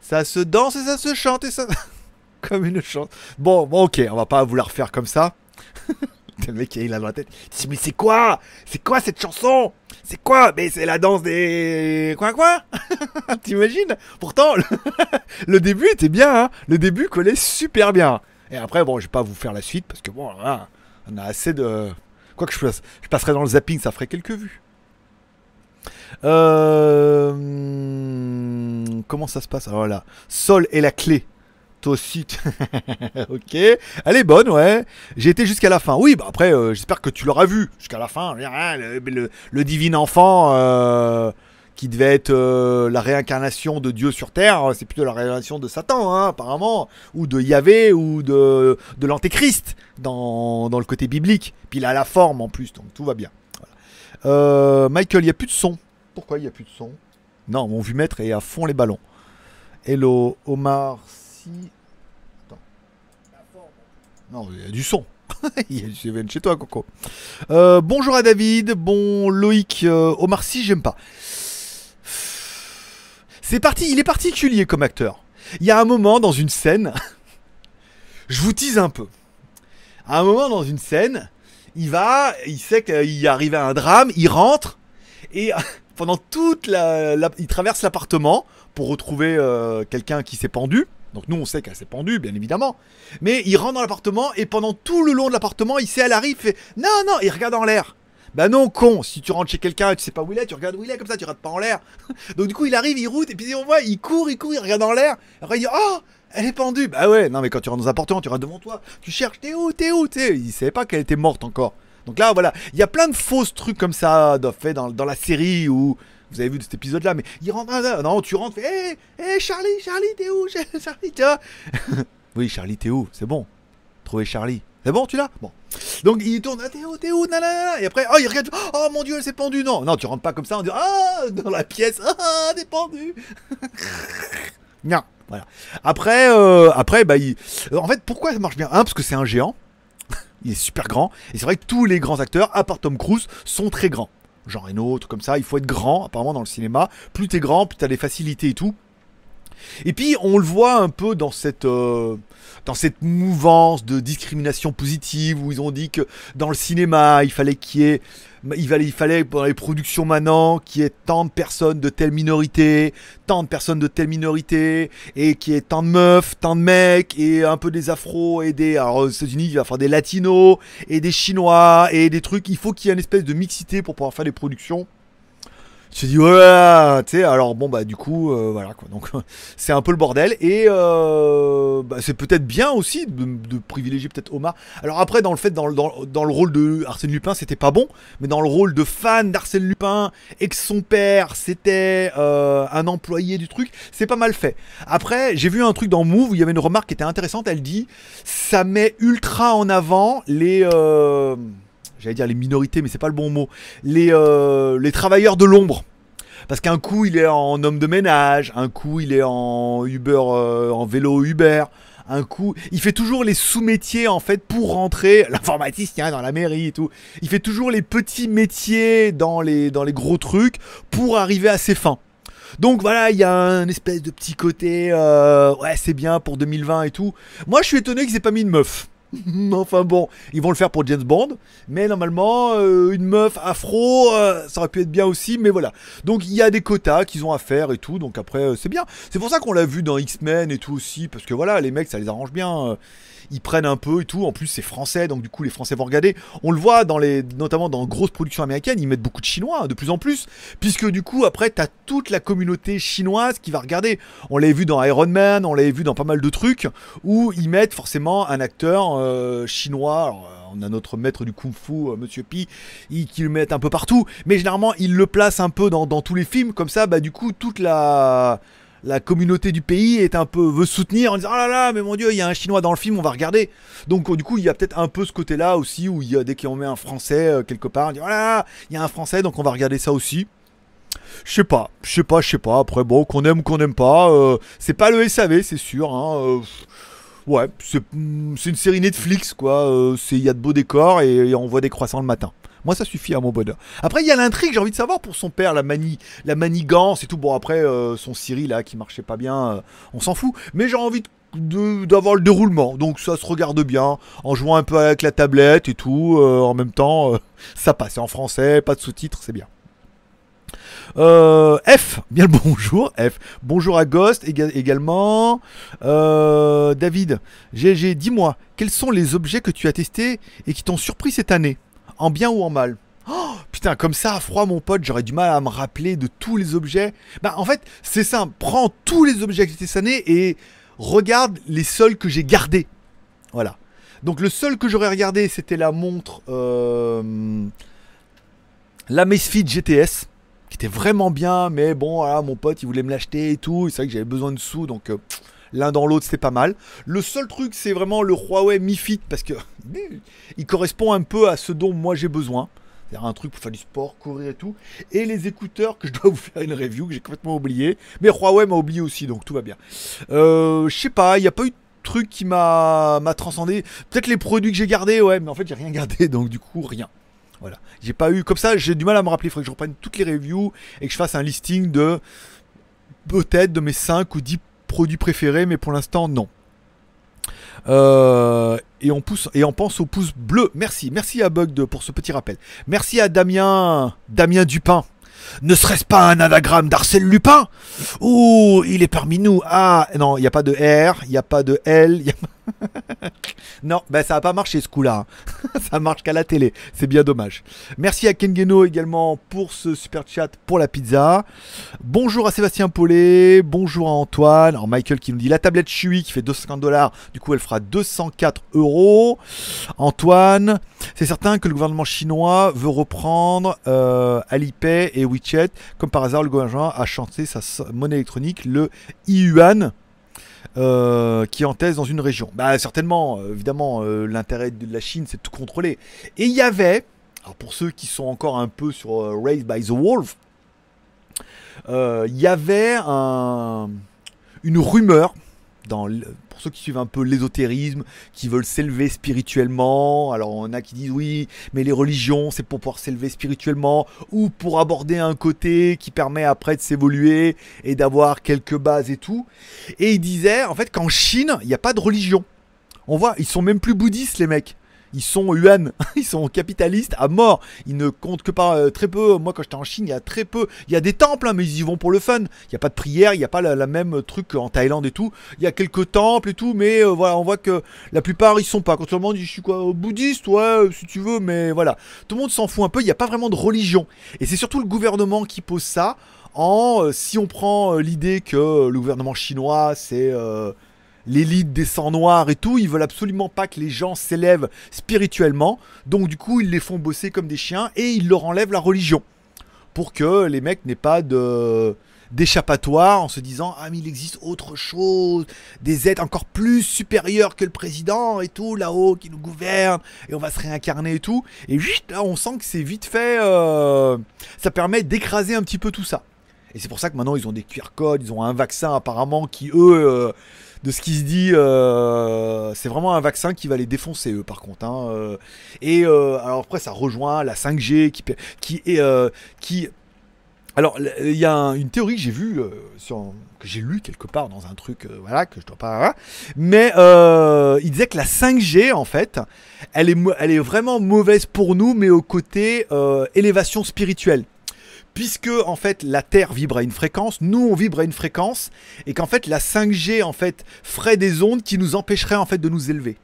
Ça se danse et ça se chante et ça... comme une chante. Bon, bon ok, on va pas vous la refaire comme ça. le mec il a dans la tête. Il mais c'est quoi? C'est quoi cette chanson? C'est quoi? Mais c'est la danse des quoi quoi? T'imagines? Pourtant le... début était bien, hein le début collait super bien. Et après bon, je vais pas vous faire la suite parce que bon, on a assez de quoi que je fasse. Je passerai dans le zapping, ça ferait quelques vues. Euh... Comment ça se passe? Alors là, Sol est la clé. Aussi. ok. Elle est bonne, ouais. J'ai été jusqu'à la fin. Oui, bah après, euh, j'espère que tu l'auras vu jusqu'à la fin. Le, divin enfant euh, qui devait être euh, la réincarnation de Dieu sur Terre, c'est plutôt la réincarnation de Satan, hein, apparemment, ou de Yahvé, ou de, l'Antéchrist dans, dans, le côté biblique. Puis il a la forme en plus, donc tout va bien. Michael, il n'y a plus de son. Pourquoi il n'y a plus de son? Non, mon vue-maître est à fond les ballons. Hello, Omar Non, il y a du son. il vient chez toi, Coco. Euh, bonjour à David. Bon, Loïc. Euh, Omar j'aime pas. C'est parti. Il est particulier comme acteur. Il y a un moment dans une scène. je vous tease un peu. À un moment dans une scène, il va, il sait qu'il arrive à un drame, il rentre et pendant toute la, il traverse l'appartement pour retrouver euh, quelqu'un qui s'est pendu. Donc nous on sait qu'elle s'est pendue, bien évidemment. Mais il rentre dans l'appartement et pendant tout le long de l'appartement, il sait à la rive, fait non non, il regarde en l'air. Bah non, con, si tu rentres chez quelqu'un et tu sais pas où il est, tu regardes où il est comme ça, tu rates pas en l'air. Donc du coup, il arrive, il route, et puis on voit, il court, il court, il regarde en l'air. Après, il dit Oh, elle est pendue. Bah ouais, non, mais quand tu rentres dans un appartement, tu rentres devant toi, tu cherches, t'es où, t'es où, t'es? Il savait pas qu'elle était morte encore. Donc là, voilà, il y a plein de fausses trucs comme ça fait dans la série où. Vous avez vu cet épisode-là, mais il rentre. Non, tu rentres, hé, hé, Charlie, Charlie, t'es où? Charlie, vois? Oui, Charlie, t'es où? C'est bon. Trouver Charlie. C'est bon, tu l'as? Bon. Donc il tourne, ah, t'es où, t'es où, et après, oh, il regarde, oh mon dieu, elle s'est pendue, non, non, tu rentres pas comme ça en disant, ah, dans la pièce, ah, t'es pendue. non, voilà. Après, euh, après, bah, il... en fait, pourquoi ça marche bien? Un, parce que c'est un géant, il est super grand, et c'est vrai que tous les grands acteurs, à part Tom Cruise, sont très grands. Genre un autre, comme ça, il faut être grand, apparemment, dans le cinéma. Plus t'es grand, plus t'as des facilités et tout. Et puis on le voit un peu dans cette, euh, dans cette mouvance de discrimination positive où ils ont dit que dans le cinéma il fallait qu'il y ait il fallait, il fallait dans les productions maintenant qu'il y ait tant de personnes de telle minorité, tant de personnes de telle minorité, et qu'il y ait tant de meufs, tant de mecs, et un peu des afros, et des... Alors aux États-Unis, il va faire des latinos, et des chinois, et des trucs. Il faut qu'il y ait une espèce de mixité pour pouvoir faire des productions tu dis ouais, tu sais, alors bon bah du coup euh, voilà quoi, donc c'est un peu le bordel et euh, bah, c'est peut-être bien aussi de, privilégier peut-être Omar. Alors après dans le fait dans, le rôle de Arsène Lupin c'était pas bon, mais dans le rôle de fan d'Arsène Lupin et que son père c'était euh, un employé du truc, c'est pas mal fait. Après j'ai vu un truc dans Move où il y avait une remarque qui était intéressante, elle dit ça met ultra en avant les j'allais dire les minorités, mais c'est pas le bon mot, les, euh, les travailleurs de l'ombre. Parce qu'un coup il est en homme de ménage, un coup il est en Uber, euh, vélo Uber, un coup il fait toujours les sous-métiers en fait pour rentrer, l'informaticien dans la mairie et tout. Il fait toujours les petits métiers dans les, dans les gros trucs pour arriver à ses fins. Donc voilà, il y a un espèce de petit côté, euh, ouais c'est bien pour 2020 et tout. Moi je suis étonné qu'ils aient pas mis une meuf. enfin bon, ils vont le faire pour James Bond, mais normalement, euh, une meuf afro, euh, ça aurait pu être bien aussi, mais voilà. Donc il y a des quotas qu'ils ont à faire et tout, donc après, euh, c'est bien. C'est pour ça qu'on l'a vu dans X-Men et tout aussi, parce que voilà, les mecs, ça les arrange bien ils prennent un peu et tout. En plus, c'est français, donc du coup, les Français vont regarder. On le voit dans les, notamment dans grosses productions américaines, ils mettent beaucoup de Chinois, de plus en plus, puisque du coup, après, t'as toute la communauté chinoise qui va regarder. On l'avait vu dans Iron Man, on l'avait vu dans pas mal de trucs où ils mettent forcément un acteur euh, chinois. Euh, on a notre maître du kung-fu, euh, Monsieur Pi, qui le met un peu partout, mais généralement, ils le placent un peu dans, dans tous les films, comme ça, bah du coup, toute la la communauté du pays est un peu veut soutenir en disant oh là là mais mon dieu il y a un chinois dans le film on va regarder. Donc du coup il y a peut-être un peu ce côté là aussi où il y a dès qu'on met un français euh, quelque part on dit oh là là il y a un français donc on va regarder ça aussi. Je sais pas je sais pas je sais pas. Après bon qu'on aime qu'on aime pas euh, c'est pas le SAV c'est sûr hein, euh, ouais c'est une série Netflix quoi il y a de beaux décors et on voit des croissants le matin moi, ça suffit à mon bonheur. Après, il y a l'intrigue, j'ai envie de savoir pour son père, la, manie, la manigance et tout. Bon, après, euh, son Siri, là, qui marchait pas bien, euh, on s'en fout. Mais j'ai envie d'avoir le déroulement. Donc, ça se regarde bien, en jouant un peu avec la tablette et tout. Euh, en même temps, ça passe. en français, pas de sous-titres, c'est bien. F, bien le bonjour. F, bonjour à Ghost également. David, GG, dis-moi, quels sont les objets que tu as testés et qui t'ont surpris cette année? En bien ou en mal Oh, putain, comme ça, à froid, mon pote, j'aurais du mal à me rappeler de tous les objets. Bah, en fait, c'est simple. Prends tous les objets que cette année et regarde les seuls que j'ai gardés. Voilà. Donc, le seul que j'aurais regardé, c'était la montre. Euh, la Mesfit GTS. Qui était vraiment bien, mais bon, voilà, mon pote, il voulait me l'acheter et tout. C'est vrai que j'avais besoin de sous, donc. Euh, l'un dans l'autre, c'était pas mal. Le seul truc, c'est vraiment le Huawei Mi Fit parce que il correspond un peu à ce dont moi j'ai besoin. C'est-à-dire un truc pour faire du sport, courir et tout. Et les écouteurs que je dois vous faire une review que j'ai complètement oublié. Mais Huawei m'a oublié aussi, donc tout va bien. Euh, je sais pas, il n'y a pas eu de truc qui m'a transcendé. Peut-être les produits que j'ai gardés, ouais, mais en fait j'ai rien gardé, donc du coup rien. Voilà. J'ai pas eu comme ça, j'ai du mal à me rappeler. Il faudrait que je reprenne toutes les reviews et que je fasse un listing de peut-être de mes 5 ou 10 produit préféré, mais pour l'instant, non. Euh, et, on pousse, et on pense au pouce bleu. Merci, merci à Bug pour ce petit rappel. Merci à Damien, Damien Dupin. Ne serait-ce pas un anagramme d'Arsène Lupin? Ouh, il est parmi nous. Ah, non, il n'y a pas de R, il n'y a pas de L, non, bah ça a pas marché ce coup-là. hein. ça marche qu'à la télé. C'est bien dommage. Merci à Kengeno également pour ce super chat pour la pizza. Bonjour à Sébastien Paulet. Bonjour à Antoine. Alors Michael qui nous dit la tablette Chui qui fait 250 dollars. Du coup, elle fera 204 euros. Antoine, c'est certain que le gouvernement chinois veut reprendre euh, Alipay et WeChat. Comme par hasard, le gouvernement a chanté sa monnaie électronique, le yuan euh, qui est en thèse dans une région. Bah certainement, euh, évidemment, euh, l'intérêt de la Chine, c'est de tout contrôler. Et il y avait, alors pour ceux qui sont encore un peu sur euh, Raised by the Wolf, il y avait un- une rumeur dans ceux qui suivent un peu l'ésotérisme, qui veulent s'élever spirituellement. Alors on a qui disent oui, mais les religions c'est pour pouvoir s'élever spirituellement ou pour aborder un côté qui permet après de s'évoluer et d'avoir quelques bases et tout. Et il disait en fait qu'en Chine il n'y a pas de religion. On voit, ils sont même plus bouddhistes les mecs. Ils sont yuan, ils sont capitalistes à mort. Ils ne comptent que par euh, très peu. Moi, quand j'étais en Chine, il y a très peu. Il y a des temples, hein, mais ils y vont pour le fun. Il n'y a pas de prière, il n'y a pas la, même truc qu'en Thaïlande et tout. Il y a quelques temples et tout, mais euh, voilà, on voit que la plupart ils sont pas. Quand tout le monde dit je suis quoi, euh, bouddhiste, ouais, si tu veux, mais voilà. Tout le monde s'en fout un peu. Il n'y a pas vraiment de religion. Et c'est surtout le gouvernement qui pose ça. En si on prend l'idée que le gouvernement chinois c'est l'élite des sangs noirs et tout, ils veulent absolument pas que les gens s'élèvent spirituellement. Donc du coup, ils les font bosser comme des chiens et ils leur enlèvent la religion. Pour que les mecs n'aient pas de d'échappatoire en se disant ah mais il existe autre chose, des êtres encore plus supérieurs que le président et tout là-haut qui nous gouverne et on va se réincarner et tout et juste là on sent que c'est vite fait euh, ça permet d'écraser un petit peu tout ça et c'est pour ça que maintenant ils ont des QR codes ils ont un vaccin apparemment qui eux euh, de ce qui se dit, euh, c'est vraiment un vaccin qui va les défoncer eux par contre. hein, euh. et euh, alors après ça rejoint la 5G qui qui est qui alors il y a un- une théorie que j'ai vue sur que j'ai lu quelque part dans un truc voilà que je dois pas hein. mais il disait que la 5G en fait elle est elle est vraiment mauvaise pour nous mais au côté élévation spirituelle puisque en fait la Terre vibre à une fréquence, nous on vibre à une fréquence, et qu'en fait la 5G en fait ferait des ondes qui nous empêcheraient en fait de nous élever.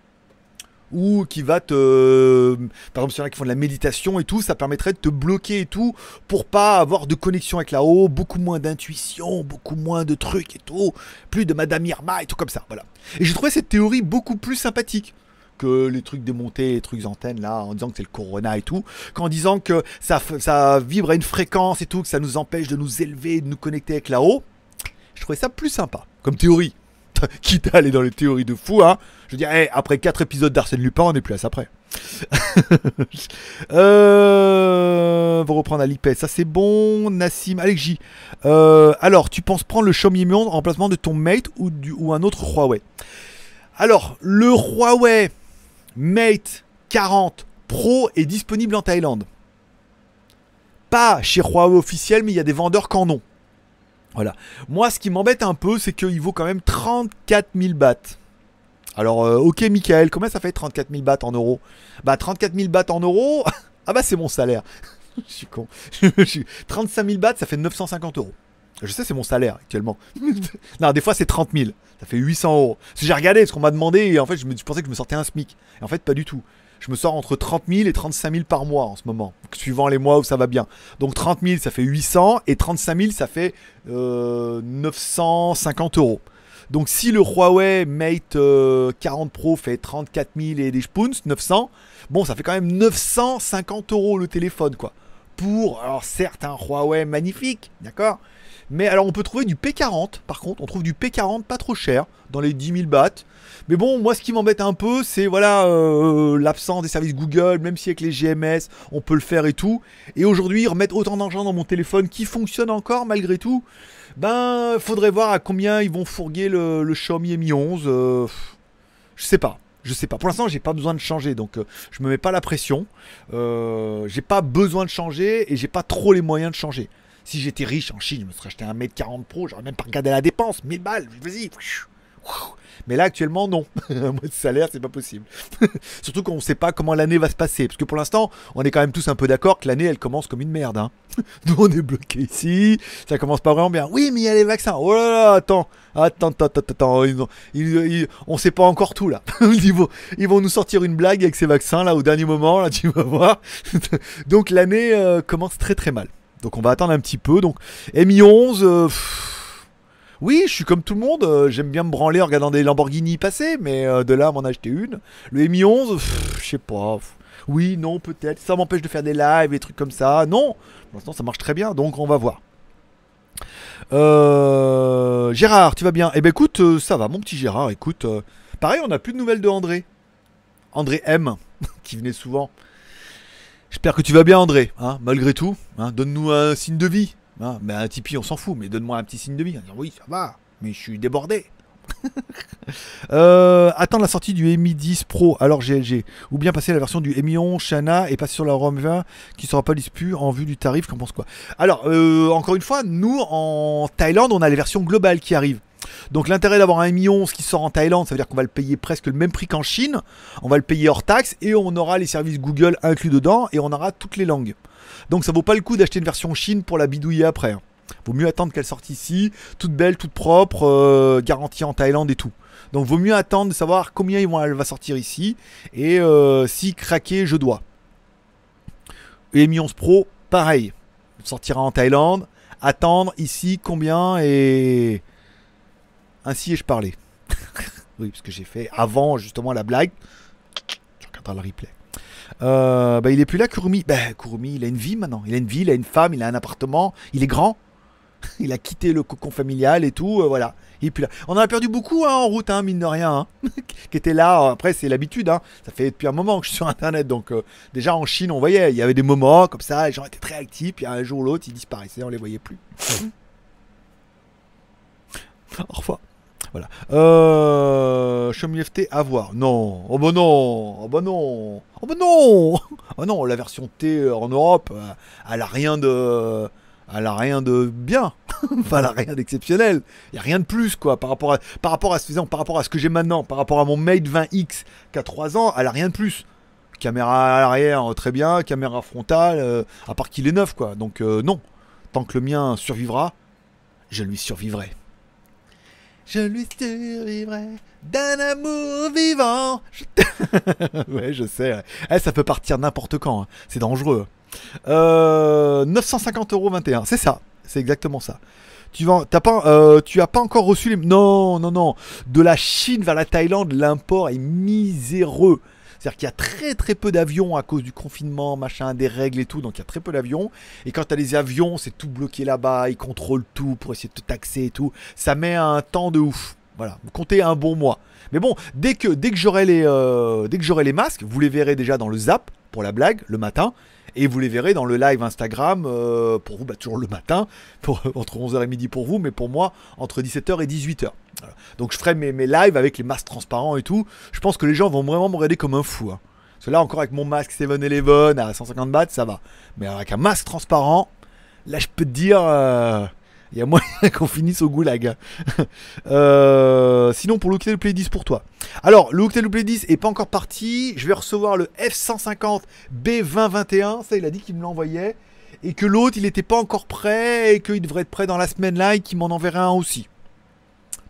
Ou qui va te... Par exemple, s'il y a qui font de la méditation et tout, ça permettrait de te bloquer et tout, pour pas avoir de connexion avec là-haut, beaucoup moins d'intuition, beaucoup moins de trucs et tout, plus de Madame Irma et tout comme ça, voilà. Et j'ai trouvé cette théorie beaucoup plus sympathique que les trucs démontés, les trucs antennes là, en disant que c'est le corona et tout, qu'en disant que ça, ça vibre à une fréquence et tout, que ça nous empêche de nous élever, de nous connecter avec là-haut. Je trouvais ça plus sympa, comme théorie. Quitte à aller dans les théories de fou, hein. Je veux dire, après 4 épisodes d'Arsène Lupin, on n'est plus à ça près. euh, on va reprendre à l'IP, ça c'est bon. Nassim, Alex. Euh, alors, tu penses prendre le Xiaomi Mi 11 en remplacement de ton Mate ou, du, ou un autre Huawei? Alors, le Huawei Mate 40 Pro est disponible en Thaïlande. Pas chez Huawei officiel, mais il y a des vendeurs qu'en ont. Voilà. Moi, ce qui m'embête un peu, c'est qu'il vaut quand même 34 000 bahts. Alors, euh, ok, Michael, combien ça fait 34 000 bahts en euros? Bah, 34 000 bahts en euros, ah bah, c'est mon salaire. Je suis con. Je suis- 35 000 bahts, ça fait 950 euros. Je sais, c'est mon salaire actuellement. non, des fois, c'est 30 000. Ça fait 800 euros. J'ai regardé ce qu'on m'a demandé et en fait, je, me, pensais que je me sortais un SMIC. Et en fait, pas du tout. Je me sors entre 30 000 et 35 000 par mois en ce moment, suivant les mois où ça va bien. Donc 30 000, ça fait 800 et 35 000, ça fait euh, 950 euros. Donc si le Huawei Mate euh, 40 Pro fait 34 000 et des spoons, 900, bon, ça fait quand même 950 euros le téléphone, quoi. Pour, alors certes, un Huawei magnifique, d'accord mais alors on peut trouver du P40, par contre, on trouve du P40 pas trop cher, dans les 10 000 bahts. Mais bon, moi ce qui m'embête un peu, c'est voilà euh, l'absence des services Google, même si avec les GMS on peut le faire et tout. Et aujourd'hui, remettre autant d'argent dans mon téléphone qui fonctionne encore malgré tout, ben faudrait voir à combien ils vont fourguer le, Xiaomi Mi 11. euh, je sais pas. Je sais pas. Pour l'instant, j'ai pas besoin de changer, donc euh, je me mets pas la pression. Euh, j'ai pas besoin de changer et j'ai pas trop les moyens de changer. Si j'étais riche en Chine, je me serais acheté un mètre 40 Pro, j'aurais même pas regardé la dépense, 1000 balles, vas-y. Mais là, actuellement, non. un mois de salaire, c'est pas possible. Surtout qu'on ne sait pas comment l'année va se passer. Parce que pour l'instant, on est quand même tous un peu d'accord que l'année, elle commence comme une merde. Hein. Nous, on est bloqué ici. Ça commence pas vraiment bien. Oui, mais il y a les vaccins. Oh là là, attends. Attends, attends, attends, attends. on sait pas encore tout là. ils, vont, ils vont nous sortir une blague avec ces vaccins là au dernier moment. Là, tu vas voir. Donc l'année euh, commence très très mal. Donc on va attendre un petit peu. Donc Mi 11. Euh, oui, je suis comme tout le monde. Euh, j'aime bien me branler en regardant des Lamborghini passer, mais euh, de là m'en acheter une. Le Mi 11, je sais pas. Oui, non, peut-être. Ça m'empêche de faire des lives, des trucs comme ça. Non, pour ça marche très bien, donc on va voir. Gérard, tu vas bien? Eh ben écoute, ça va, mon petit Gérard. Écoute, pareil, on n'a plus de nouvelles de André. André M, qui venait souvent. J'espère que tu vas bien, André, hein, malgré tout. Hein, donne-nous un signe de vie. Hein. Mais un Tipeee, on s'en fout, mais donne-moi un petit signe de vie. Oui, ça va, mais je suis débordé. euh, attends la sortie du Mi 10 Pro, alors GLG. Ou bien passer la version du Mi 11 Shana et passer sur la ROM 20 qui sera pas disponible en vue du tarif. Qu'en pense quoi Alors, euh, encore une fois, nous en Thaïlande, on a les versions globales qui arrivent. Donc l'intérêt d'avoir un Mi 11 qui sort en Thaïlande, ça veut dire qu'on va le payer presque le même prix qu'en Chine. On va le payer hors taxe et on aura les services Google inclus dedans et on aura toutes les langues. Donc ça vaut pas le coup d'acheter une version Chine pour la bidouiller après. Hein. Vaut mieux attendre qu'elle sorte ici, toute belle, toute propre, euh, garantie en Thaïlande et tout. Donc vaut mieux attendre de savoir combien elle va sortir ici et euh, si craquer je dois. Et Mi 11 Pro, pareil, sortira en Thaïlande. Attendre ici combien et ainsi ai-je parlé. oui, parce que j'ai fait avant justement la blague. Tu regarderas le replay. Euh, bah, il est plus là, Kurumi. Bah, Kurumi, il a une vie maintenant. Il a une vie, il a une femme, il a un appartement. Il est grand. il a quitté le cocon familial et tout. Euh, voilà. Il est plus là. On en a perdu beaucoup hein, en route, hein, mine de rien. Hein. qui était là. Après, c'est l'habitude. Ça fait depuis un moment que je suis sur Internet. Donc, euh, déjà en Chine, on voyait. Il y avait des moments comme ça. Les gens étaient très actifs. Puis un jour ou l'autre, ils disparaissaient. On les voyait plus. Au revoir. Voilà. Euh, FT à voir. Non. Oh bah non. Oh bah non. Oh bah non. Oh non, la version T en Europe, euh, elle a rien de. Elle a rien de bien. enfin, elle a rien d'exceptionnel. Il n'y a rien de plus, quoi. Par rapport à, par rapport à, ce, par rapport à ce que j'ai maintenant, par rapport à mon Mate 20X qui a 3 ans, elle a rien de plus. Caméra à l'arrière, très bien. Caméra frontale, euh, à part qu'il est neuf, quoi. Donc, euh, non. Tant que le mien survivra, je lui survivrai. Je lui survivrai d'un amour vivant. ouais, je sais. Eh, ça peut partir n'importe quand. Hein. C'est dangereux. Euh, 950 euros 21. C'est ça. C'est exactement ça. Tu, vas, pas, euh, tu as pas encore reçu les... Non, non, non. De la Chine vers la Thaïlande, l'import est miséreux. C'est-à-dire qu'il y a très très peu d'avions à cause du confinement, machin, des règles et tout, donc il y a très peu d'avions. Et quand tu as les avions, c'est tout bloqué là-bas, ils contrôlent tout pour essayer de te taxer et tout. Ça met un temps de ouf. Voilà, comptez un bon mois. Mais bon, dès que, dès j'aurai les, euh, dès que j'aurai les masques, vous les verrez déjà dans le zap pour la blague le matin. Et vous les verrez dans le live Instagram, euh, pour vous, bah, toujours le matin, entre 11h et midi pour vous, mais pour moi, entre 17h et 18h. Donc je ferai mes, mes lives avec les masques transparents et tout. Je pense que les gens vont vraiment me regarder comme un fou. Hein. Parce que là, encore avec mon masque 7-Eleven à 150 bahts, ça va. Mais avec un masque transparent, là, je peux te dire, euh, il y a moyen qu'on finisse au goulag. euh, sinon, pour le le Play 10 pour toi. Alors, le le Play 10 est pas encore parti. Je vais recevoir le F150 B2021. Ça, il a dit qu'il me l'envoyait. Et que l'autre, il n'était pas encore prêt. Et qu'il devrait être prêt dans la semaine là. Et qu'il m'en enverrait un aussi.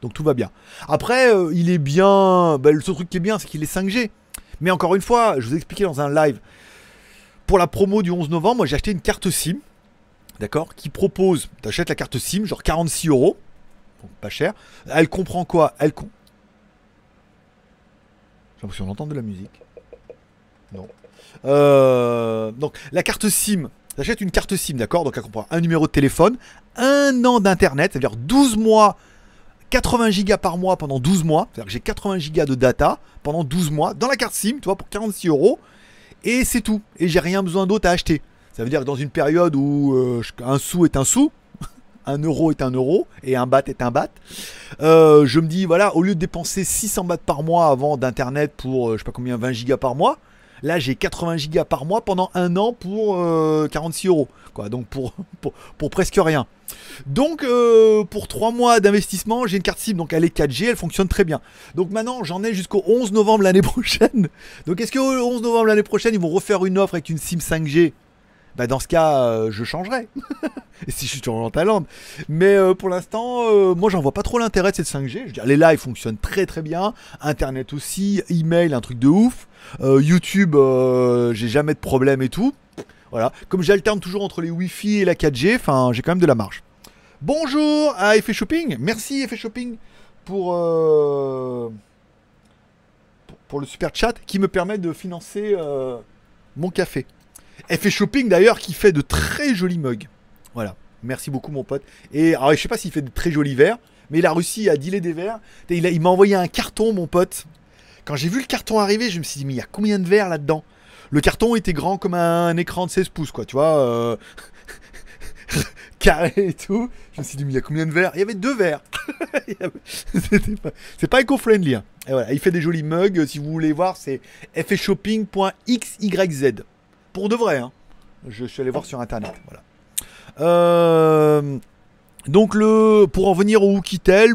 Donc tout va bien. Après, euh, il est bien. Bah, le seul truc qui est bien, c'est qu'il est 5G. Mais encore une fois, je vous ai expliqué dans un live. Pour la promo du 11 novembre, moi j'ai acheté une carte SIM d'accord, qui propose, tu achètes la carte SIM, genre 46 euros, pas cher. Elle comprend quoi? Elle con. J'ai l'impression d'entendre de la musique. Non. Euh, donc, la carte SIM, tu achètes une carte SIM, d'accord? Donc, elle comprend un numéro de téléphone, un an d'internet, c'est-à-dire 12 mois 80 gigas par mois pendant 12 mois. C'est-à-dire que j'ai 80 gigas de data pendant 12 mois dans la carte SIM, tu vois, pour 46 euros. Et c'est tout. Et j'ai rien besoin d'autre à acheter. Ça veut dire que dans une période où euh, un sou est un sou, un euro est un euro et un bat est un bat. Euh, je me dis, voilà, au lieu de dépenser 600 bahts par mois avant d'internet pour, euh, je sais pas combien, 20 gigas par mois, là j'ai 80 gigas par mois pendant un an pour 46 euros. quoi. Donc pour, pour, presque rien. Donc pour 3 mois d'investissement, j'ai une carte SIM, donc elle est 4G, elle fonctionne très bien. Donc maintenant j'en ai jusqu'au 11 novembre l'année prochaine. Donc est-ce que le 11 novembre l'année prochaine ils vont refaire une offre avec une SIM 5G bah dans ce cas, euh, je changerai. Si je suis toujours en Thaïlande. Mais euh, pour l'instant, euh, moi, j'en vois pas trop l'intérêt de cette 5G. Je veux dire, les lives fonctionnent très très bien. Internet aussi. Email, un truc de ouf. YouTube, j'ai jamais de problème et tout. Voilà. Comme j'alterne toujours entre les Wi-Fi et la 4G, enfin, j'ai quand même de la marge. Bonjour à Effet Shopping. Merci Effet Shopping pour, pour, le super chat qui me permet de financer mon café. Effet Shopping d'ailleurs qui fait de très jolis mugs. Voilà. Merci beaucoup mon pote. Et alors, je sais pas s'il fait de très jolis verres, mais il a réussi à dealer des verres. Il, il m'a envoyé un carton mon pote. Quand j'ai vu le carton arriver, je me suis dit mais il y a combien de verres là-dedans? Le carton était grand comme un, écran de 16 pouces quoi, tu vois. Euh, carré et tout. Je me suis dit mais il y a combien de verres? Il y avait deux verres. C'est pas éco-friendly. Hein. Et voilà, il fait des jolis mugs. Si vous voulez voir, c'est fshopping.xyz pour de vrai. Hein. Je, suis allé voir sur internet. Voilà. Euh, donc le pour en venir au Oukitel,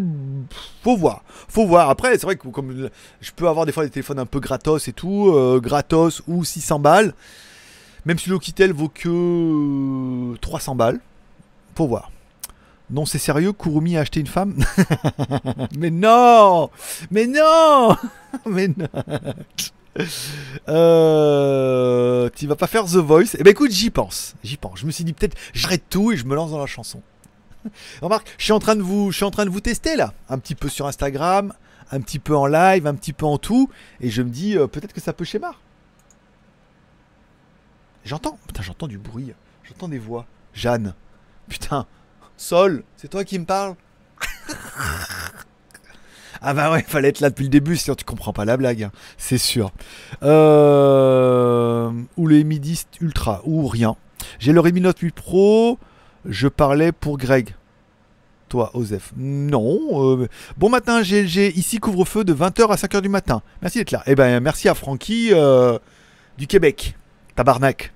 faut voir, faut voir. Après c'est vrai que comme je peux avoir des fois des téléphones un peu gratos et tout, euh, gratos ou 600 balles. Même si le Oukitel vaut que 300 balles, faut voir. Non, c'est sérieux, Kurumi a acheté une femme? Mais non Mais non Mais non euh, tu vas pas faire The Voice Eh ben écoute, j'y pense. J'y pense. Je me suis dit peut-être j'arrête tout et je me lance dans la chanson. Remarque, je suis en train de vous, tester là, un petit peu sur Instagram, un petit peu en live, un petit peu en tout, et je me dis euh, peut-être que ça peut schémar. J'entends, putain, j'entends du bruit, j'entends des voix. Jeanne, putain, Sol, c'est toi qui me parles? Ah bah ouais, fallait être là depuis le début, sinon tu comprends pas la blague, hein. c'est sûr. Euh, ou les midistes ultra, ou rien. J'ai le Redmi Note 8 Pro, je parlais pour Greg. Toi, Osef. Non. Euh, bon matin, GLG. Ici, couvre-feu de 20h à 5h du matin. Merci d'être là. Eh ben, merci à Francky euh, du Québec. Tabarnak.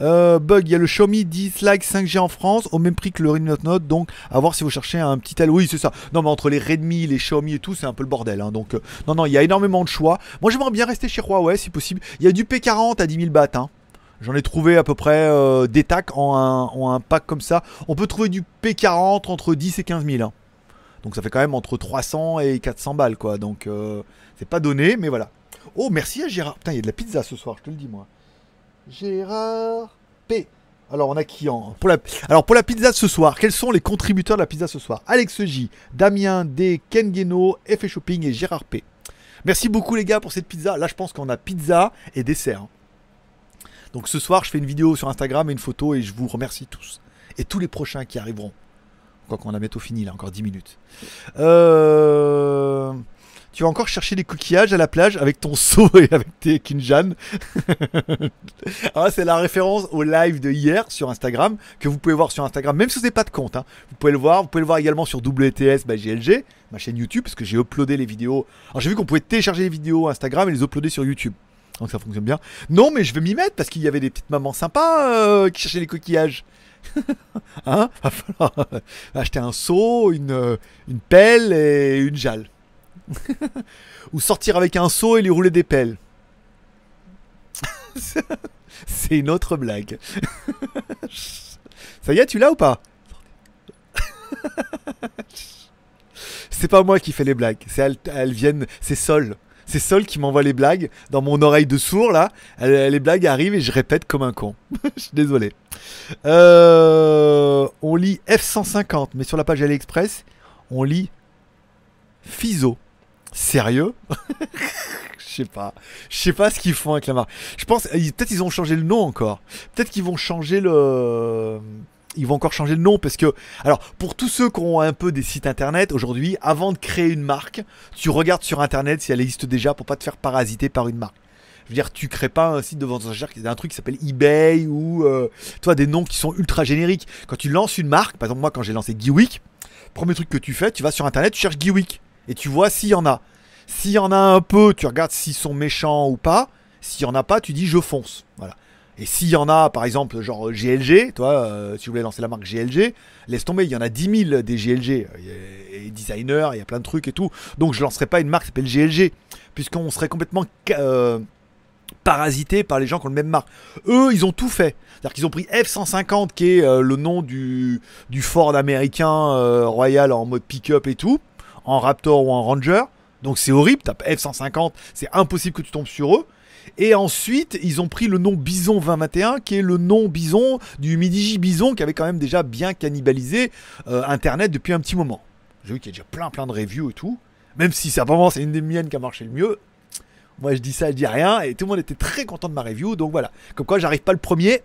Euh, bug, il y a le Xiaomi 10 Lite 5G en France au même prix que le Redmi Note Note. Donc, à voir si vous cherchez un petit tel. Oui, c'est ça. Non, mais entre les Redmi, les Xiaomi et tout, c'est un peu le bordel. Hein. Donc, euh, non, non, il y a énormément de choix. Moi, j'aimerais bien rester chez Huawei si possible. Il y a du P40 à 10 000 bahts. Hein. J'en ai trouvé à peu près euh, des tacs en un, pack comme ça. On peut trouver du P40 entre 10 et 15 000. Hein. Donc ça fait quand même entre 300 et 400 balles quoi. Donc c'est pas donné, mais voilà. Oh merci à Gérard. Putain, il y a de la pizza ce soir, je te le dis moi. Gérard P. Alors on a qui en pour la... Alors pour la pizza de ce soir, quels sont les contributeurs de la pizza ce soir? Alex J, Damien D, Ken Guéno, F Shopping et Gérard P. Merci beaucoup les gars pour cette pizza. Là je pense qu'on a pizza et dessert. Hein. Donc ce soir je fais une vidéo sur Instagram et une photo et je vous remercie tous. Et tous les prochains qui arriveront. Quoi qu'on a bientôt fini là, encore 10 minutes. Euh... Tu vas encore chercher des coquillages à la plage avec ton seau et avec tes kinjan. ah, c'est la référence au live de hier sur Instagram que vous pouvez voir sur Instagram, même si vous n'avez pas de compte. Hein. Vous pouvez le voir. Vous pouvez le voir également sur WTS bah, GLG, ma chaîne YouTube, parce que j'ai uploadé les vidéos. Alors j'ai vu qu'on pouvait télécharger les vidéos Instagram et les uploader sur YouTube. Donc ça fonctionne bien. Non, mais je vais m'y mettre parce qu'il y avait des petites mamans sympas euh, qui cherchaient les coquillages. hein? Va falloir acheter un seau, une, euh, une pelle et une jalle. Ou sortir avec un seau et lui rouler des pelles. C'est une autre blague. Ça y est, tu l'as ou pas? C'est pas moi qui fais les blagues. C'est elles, viennent. C'est Sol. C'est Sol qui m'envoie les blagues dans mon oreille de sourd là. les blagues arrivent et je répète comme un con. Je suis désolé. Euh, on lit F150, mais sur la page AliExpress, on lit Fiso. Sérieux? Je sais pas. Je sais pas ce qu'ils font avec la marque. Je pense. Peut-être ils ont changé le nom encore. Peut-être qu'ils vont changer le. Ils vont encore changer le nom parce que. Alors, pour tous ceux qui ont un peu des sites internet aujourd'hui, avant de créer une marque, tu regardes sur internet si elle existe déjà pour pas te faire parasiter par une marque. Je veux dire, tu crées pas un site de vente aux un truc qui s'appelle eBay ou. Euh, toi, des noms qui sont ultra génériques. Quand tu lances une marque, par exemple, moi, quand j'ai lancé Geewick, premier truc que tu fais, tu vas sur internet, tu cherches Geewick et tu vois s'il y en a. S'il y en a un peu, tu regardes s'ils sont méchants ou pas. S'il y en a pas, tu dis je fonce. Voilà. Et s'il y en a, par exemple, genre GLG, toi, euh, si vous voulez lancer la marque GLG, laisse tomber, il y en a 10 000 des GLG. Il y a des designers, il y a plein de trucs et tout. Donc je lancerai pas une marque qui s'appelle GLG, puisqu'on serait complètement euh, parasité par les gens qui ont le même marque. Eux, ils ont tout fait. C'est-à-dire qu'ils ont pris F-150, qui est euh, le nom du, Ford américain royal en mode pick-up et tout, en Raptor ou en Ranger. Donc c'est horrible, t'as F-150, c'est impossible que tu tombes sur eux. Et ensuite, ils ont pris le nom Bison 2021, qui est le nom Bison du Midigi Bison, qui avait quand même déjà bien cannibalisé euh, Internet depuis un petit moment. J'ai vu qu'il y a déjà plein plein de reviews et tout. Même si c'est vraiment c'est une des miennes qui a marché le mieux. Moi je dis ça, je dis rien. Et tout le monde était très content de ma review. Donc voilà. Comme quoi j'arrive pas le premier,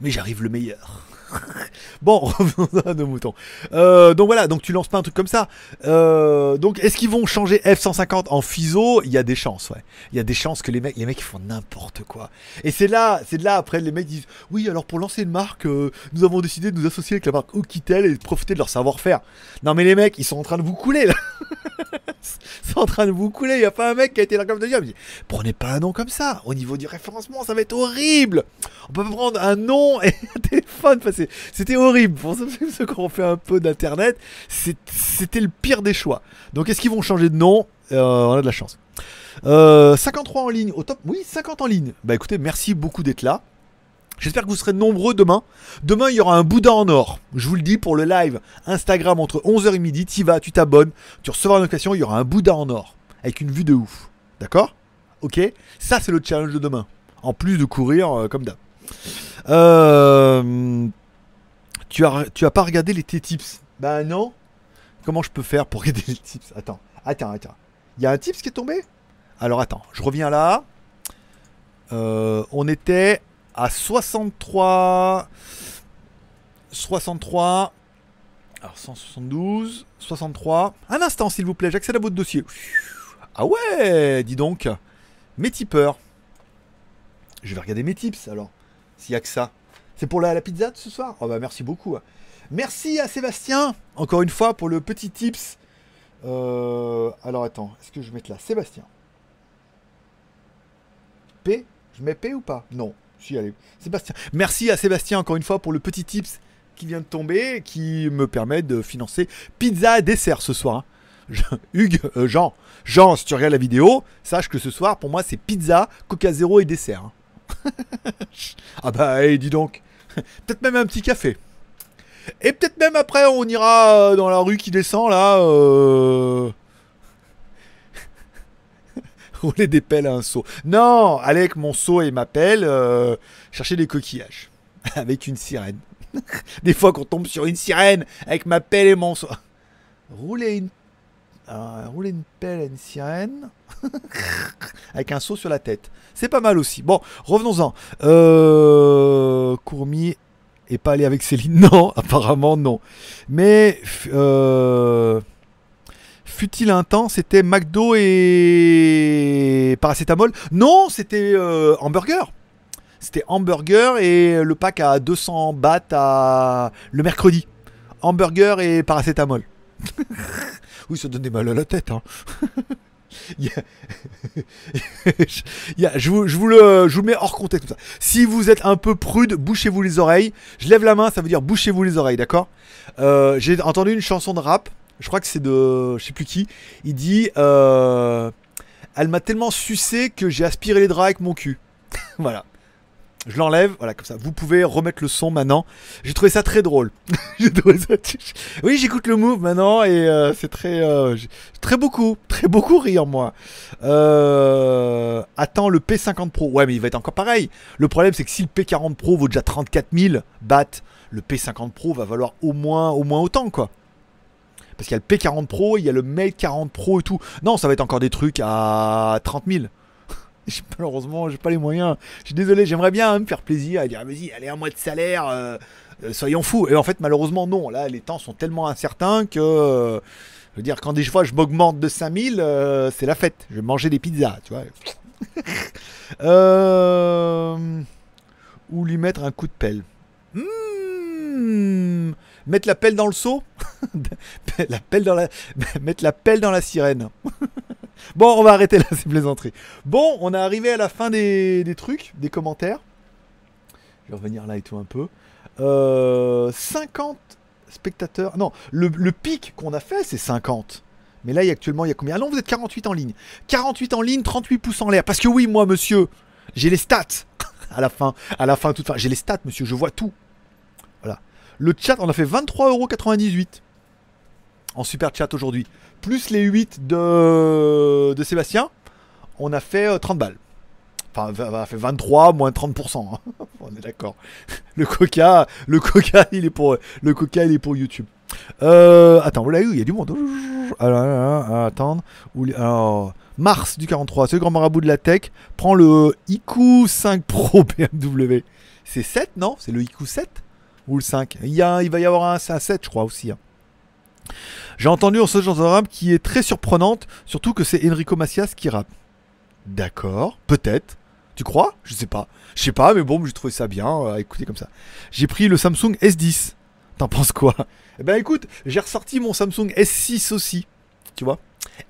mais j'arrive le meilleur. bon, revenons à nos moutons. Euh, donc voilà, donc tu lances pas un truc comme ça. Euh, donc est-ce qu'ils vont changer F-150 en FISO Il y a des chances, ouais. Il y a des chances que les mecs, les mecs ils font n'importe quoi. Et c'est là, c'est là après les mecs disent oui alors pour lancer une marque, euh, nous avons décidé de nous associer avec la marque Oukitel et de profiter de leur savoir-faire. Non mais les mecs, ils sont en train de vous couler là. sont en train de vous couler. Il y a pas un mec qui a été là comme de dire, prenez pas un nom comme ça. Au niveau du référencement, ça va être horrible. On peut prendre un nom et un téléphone. C'est- c'était horrible. Pour ceux, qui ont fait un peu d'internet, c'est- c'était le pire des choix. Donc est-ce qu'ils vont changer de nom? Euh, On a de la chance. Euh, 53 en ligne, au top. Oui, 50 en ligne. Bah écoutez, merci beaucoup d'être là. J'espère que vous serez nombreux demain. Demain, il y aura un Bouddha en or. Je vous le dis pour le live Instagram entre 11h et midi. Tu vas, tu t'abonnes, tu recevras une notification. Il y aura un Bouddha en or avec une vue de ouf. D'accord? Ok? Ça, c'est le challenge de demain. En plus de courir euh, comme d'hab. Euh, tu, as, tu as pas regardé les T-tips? Bah non. Comment je peux faire pour regarder les tips Attends, attends, attends. Il y a un tips qui est tombé? Alors attends, je reviens là. Euh, on était à 63. 63. Alors 172. 63. Un instant, s'il vous plaît, j'accède à votre dossier. Ah ouais, dis donc. Mes tipeurs. Je vais regarder mes tips alors. S'il y a que ça. C'est pour la, pizza de ce soir? Oh bah merci beaucoup. Merci à Sébastien, encore une fois, pour le petit tips. Euh, alors attends, est-ce que je vais mettre là? Sébastien. P? Je mets P ou pas? Non. Merci à Sébastien, encore une fois, pour le petit tips qui vient de tomber, qui me permet de financer pizza et dessert ce soir. hein. Hugues, euh, Jean, Jean, si tu regardes la vidéo, sache que ce soir, pour moi, c'est pizza, Coca Zéro et dessert. hein. ah bah, dis donc. Peut-être même un petit café. Et peut-être même après, on ira euh, dans la rue qui descend là. Euh... Rouler des pelles à un seau. Non, aller avec mon seau et ma pelle euh, chercher des coquillages. avec une sirène. des fois qu'on tombe sur une sirène avec ma pelle et mon seau. Rouler une, euh, pelle à une sirène. avec un seau sur la tête. C'est pas mal aussi. Bon, revenons-en. Euh... Courmier et pas aller avec Céline. Non, apparemment non. Mais euh, fut-il un temps, c'était McDo et paracétamol? Non, c'était euh, hamburger. C'était hamburger et le pack à 200 bahts à le mercredi. Hamburger et paracétamol. oui, ça donnait mal à la tête. Hein. Je, vous, le, mets hors contexte. Si vous êtes un peu prude, bouchez-vous les oreilles. Je lève la main, ça veut dire bouchez-vous les oreilles, d'accord? Euh, J'ai entendu une chanson de rap, je crois que c'est de, je sais plus qui. Il dit, euh, elle m'a tellement sucé que j'ai aspiré les draps avec mon cul. voilà. Je l'enlève, voilà, comme ça. Vous pouvez remettre le son maintenant. J'ai trouvé ça très drôle. Oui, j'écoute le move maintenant et euh, c'est très, euh, très beaucoup, très beaucoup rire moi. Attends le P50 Pro. Ouais, mais il va être encore pareil. Le problème, c'est que si le P40 Pro vaut déjà 34 000 bahts, le P50 Pro va valoir au moins, au moins autant, quoi. Parce qu'il y a le P40 Pro, il y a le Mate 40 Pro et tout. Non, ça va être encore des trucs à 30 000. J'ai- Malheureusement, j'ai pas les moyens. Je suis désolé, j'aimerais bien me faire plaisir et dire ah, vas-y, allez un mois de salaire, euh, euh, soyons fous. Et en fait, malheureusement, non. Là, les temps sont tellement incertains que, je veux dire, quand des fois je m'augmente de 5000, euh, c'est la fête. Je vais manger des pizzas, tu vois. Ou lui mettre un coup de pelle. Hmm, Mettre la pelle dans le seau la pelle dans la... Mettre la pelle dans la sirène. bon, on va arrêter là ces plaisanteries. Bon, on est arrivé à la fin des, des trucs, des commentaires. Je vais revenir là et tout un peu. Euh, 50 spectateurs. Non, le, le pic qu'on a fait, c'est 50. Mais là, actuellement, il y a combien? Ah non, vous êtes 48 en ligne. 48 en ligne, 38 pouces en l'air. Parce que oui, moi, monsieur, j'ai les stats. à la fin, à la fin, toute fin. J'ai les stats, monsieur, je vois tout. Le chat, on a fait 23,98€ en super chat aujourd'hui. Plus les 8 de, Sébastien, on a fait euh, 30 balles. Enfin, on a fait 23 moins 30%. hein. on est d'accord. Le coca, le coca, il est pour, le coca, il est pour YouTube. Euh, attends, voilà, il y a du monde. Alors, attendre. Alors, Mars du 43, c'est le grand marabout de la tech. Prends le IQ 5 Pro BMW. C'est 7, non? C'est le IQ 7 Ou le 5 il, y a, il va y avoir un, un 7, je crois aussi. hein. J'ai entendu en ce genre de rap qui est très surprenante, surtout que c'est Enrico Macias qui rappe. D'accord, peut-être. Tu crois? Je sais pas. Je sais pas, mais bon, j'ai trouvé ça bien euh, à écouter comme ça. J'ai pris le Samsung S10. T'en penses quoi? Eh ben écoute, j'ai ressorti mon Samsung S6 aussi. Tu vois?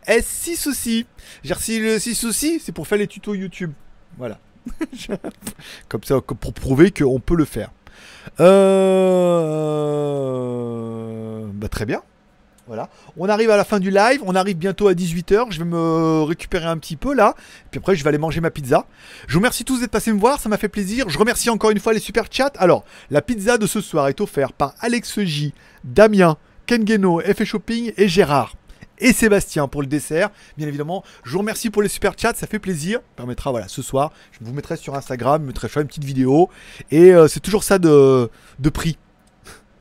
S6 aussi. J'ai ressorti le 6 aussi, c'est pour faire les tutos YouTube. Voilà. comme ça, pour prouver qu'on peut le faire. Euh... Bah très bien. Voilà. On arrive à la fin du live, on arrive bientôt à 18h, je vais me récupérer un petit peu là, puis après je vais aller manger ma pizza. Je vous remercie tous d'être passés me voir, ça m'a fait plaisir. Je remercie encore une fois les super chats. Alors, la pizza de ce soir est offerte par Alex J, Damien, Kengeno, FF Shopping et Gérard. Et Sébastien pour le dessert, bien évidemment. Je vous remercie pour les super chats, ça fait plaisir. Ça permettra, voilà, ce soir, je vous mettrai sur Instagram, je mettrai une petite vidéo. Et euh, c'est toujours ça de, de prix.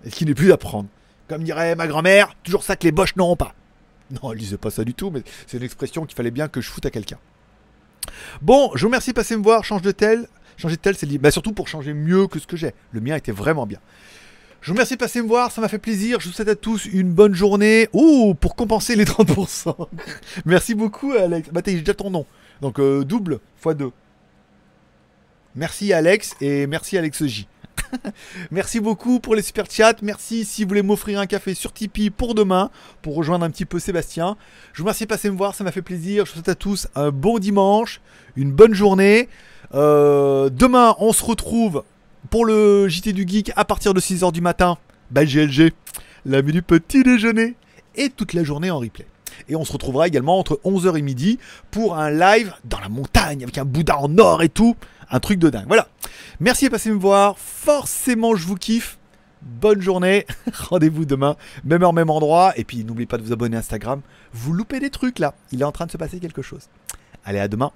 Et qui n'est plus à prendre. Comme dirait ma grand-mère, toujours ça que les boches n'auront pas. Non, elle disait pas ça du tout, mais c'est une expression qu'il fallait bien que je foute à quelqu'un. Bon, je vous remercie de passer me voir, change de tel. Changer de tel, c'est libre. Bah, surtout pour changer mieux que ce que j'ai. Le mien était vraiment bien. Je vous remercie de passer me voir, ça m'a fait plaisir. Je vous souhaite à tous une bonne journée. Ouh, pour compenser les 30%. Merci beaucoup, Alex. Bah, j'ai déjà ton nom. Donc, euh, double fois 2. Merci, Alex, et merci, Alex J. Merci beaucoup pour les super chats. Merci si vous voulez m'offrir un café sur Tipeee pour demain, pour rejoindre un petit peu Sébastien. Je vous remercie de passer me voir, ça m'a fait plaisir. Je vous souhaite à tous un bon dimanche, une bonne journée. Euh, demain, on se retrouve pour le JT du Geek à partir de 6h du matin. Bye GLG, la du petit déjeuner et toute la journée en replay. Et on se retrouvera également entre 11h et midi pour un live dans la montagne avec un Bouddha en or et tout. Un truc de dingue. Voilà. Merci de passer me voir. Forcément, je vous kiffe. Bonne journée. Rendez-vous demain, même heure, même endroit. Et puis, n'oubliez pas de vous abonner à Instagram. Vous loupez des trucs là. Il est en train de se passer quelque chose. Allez, à demain.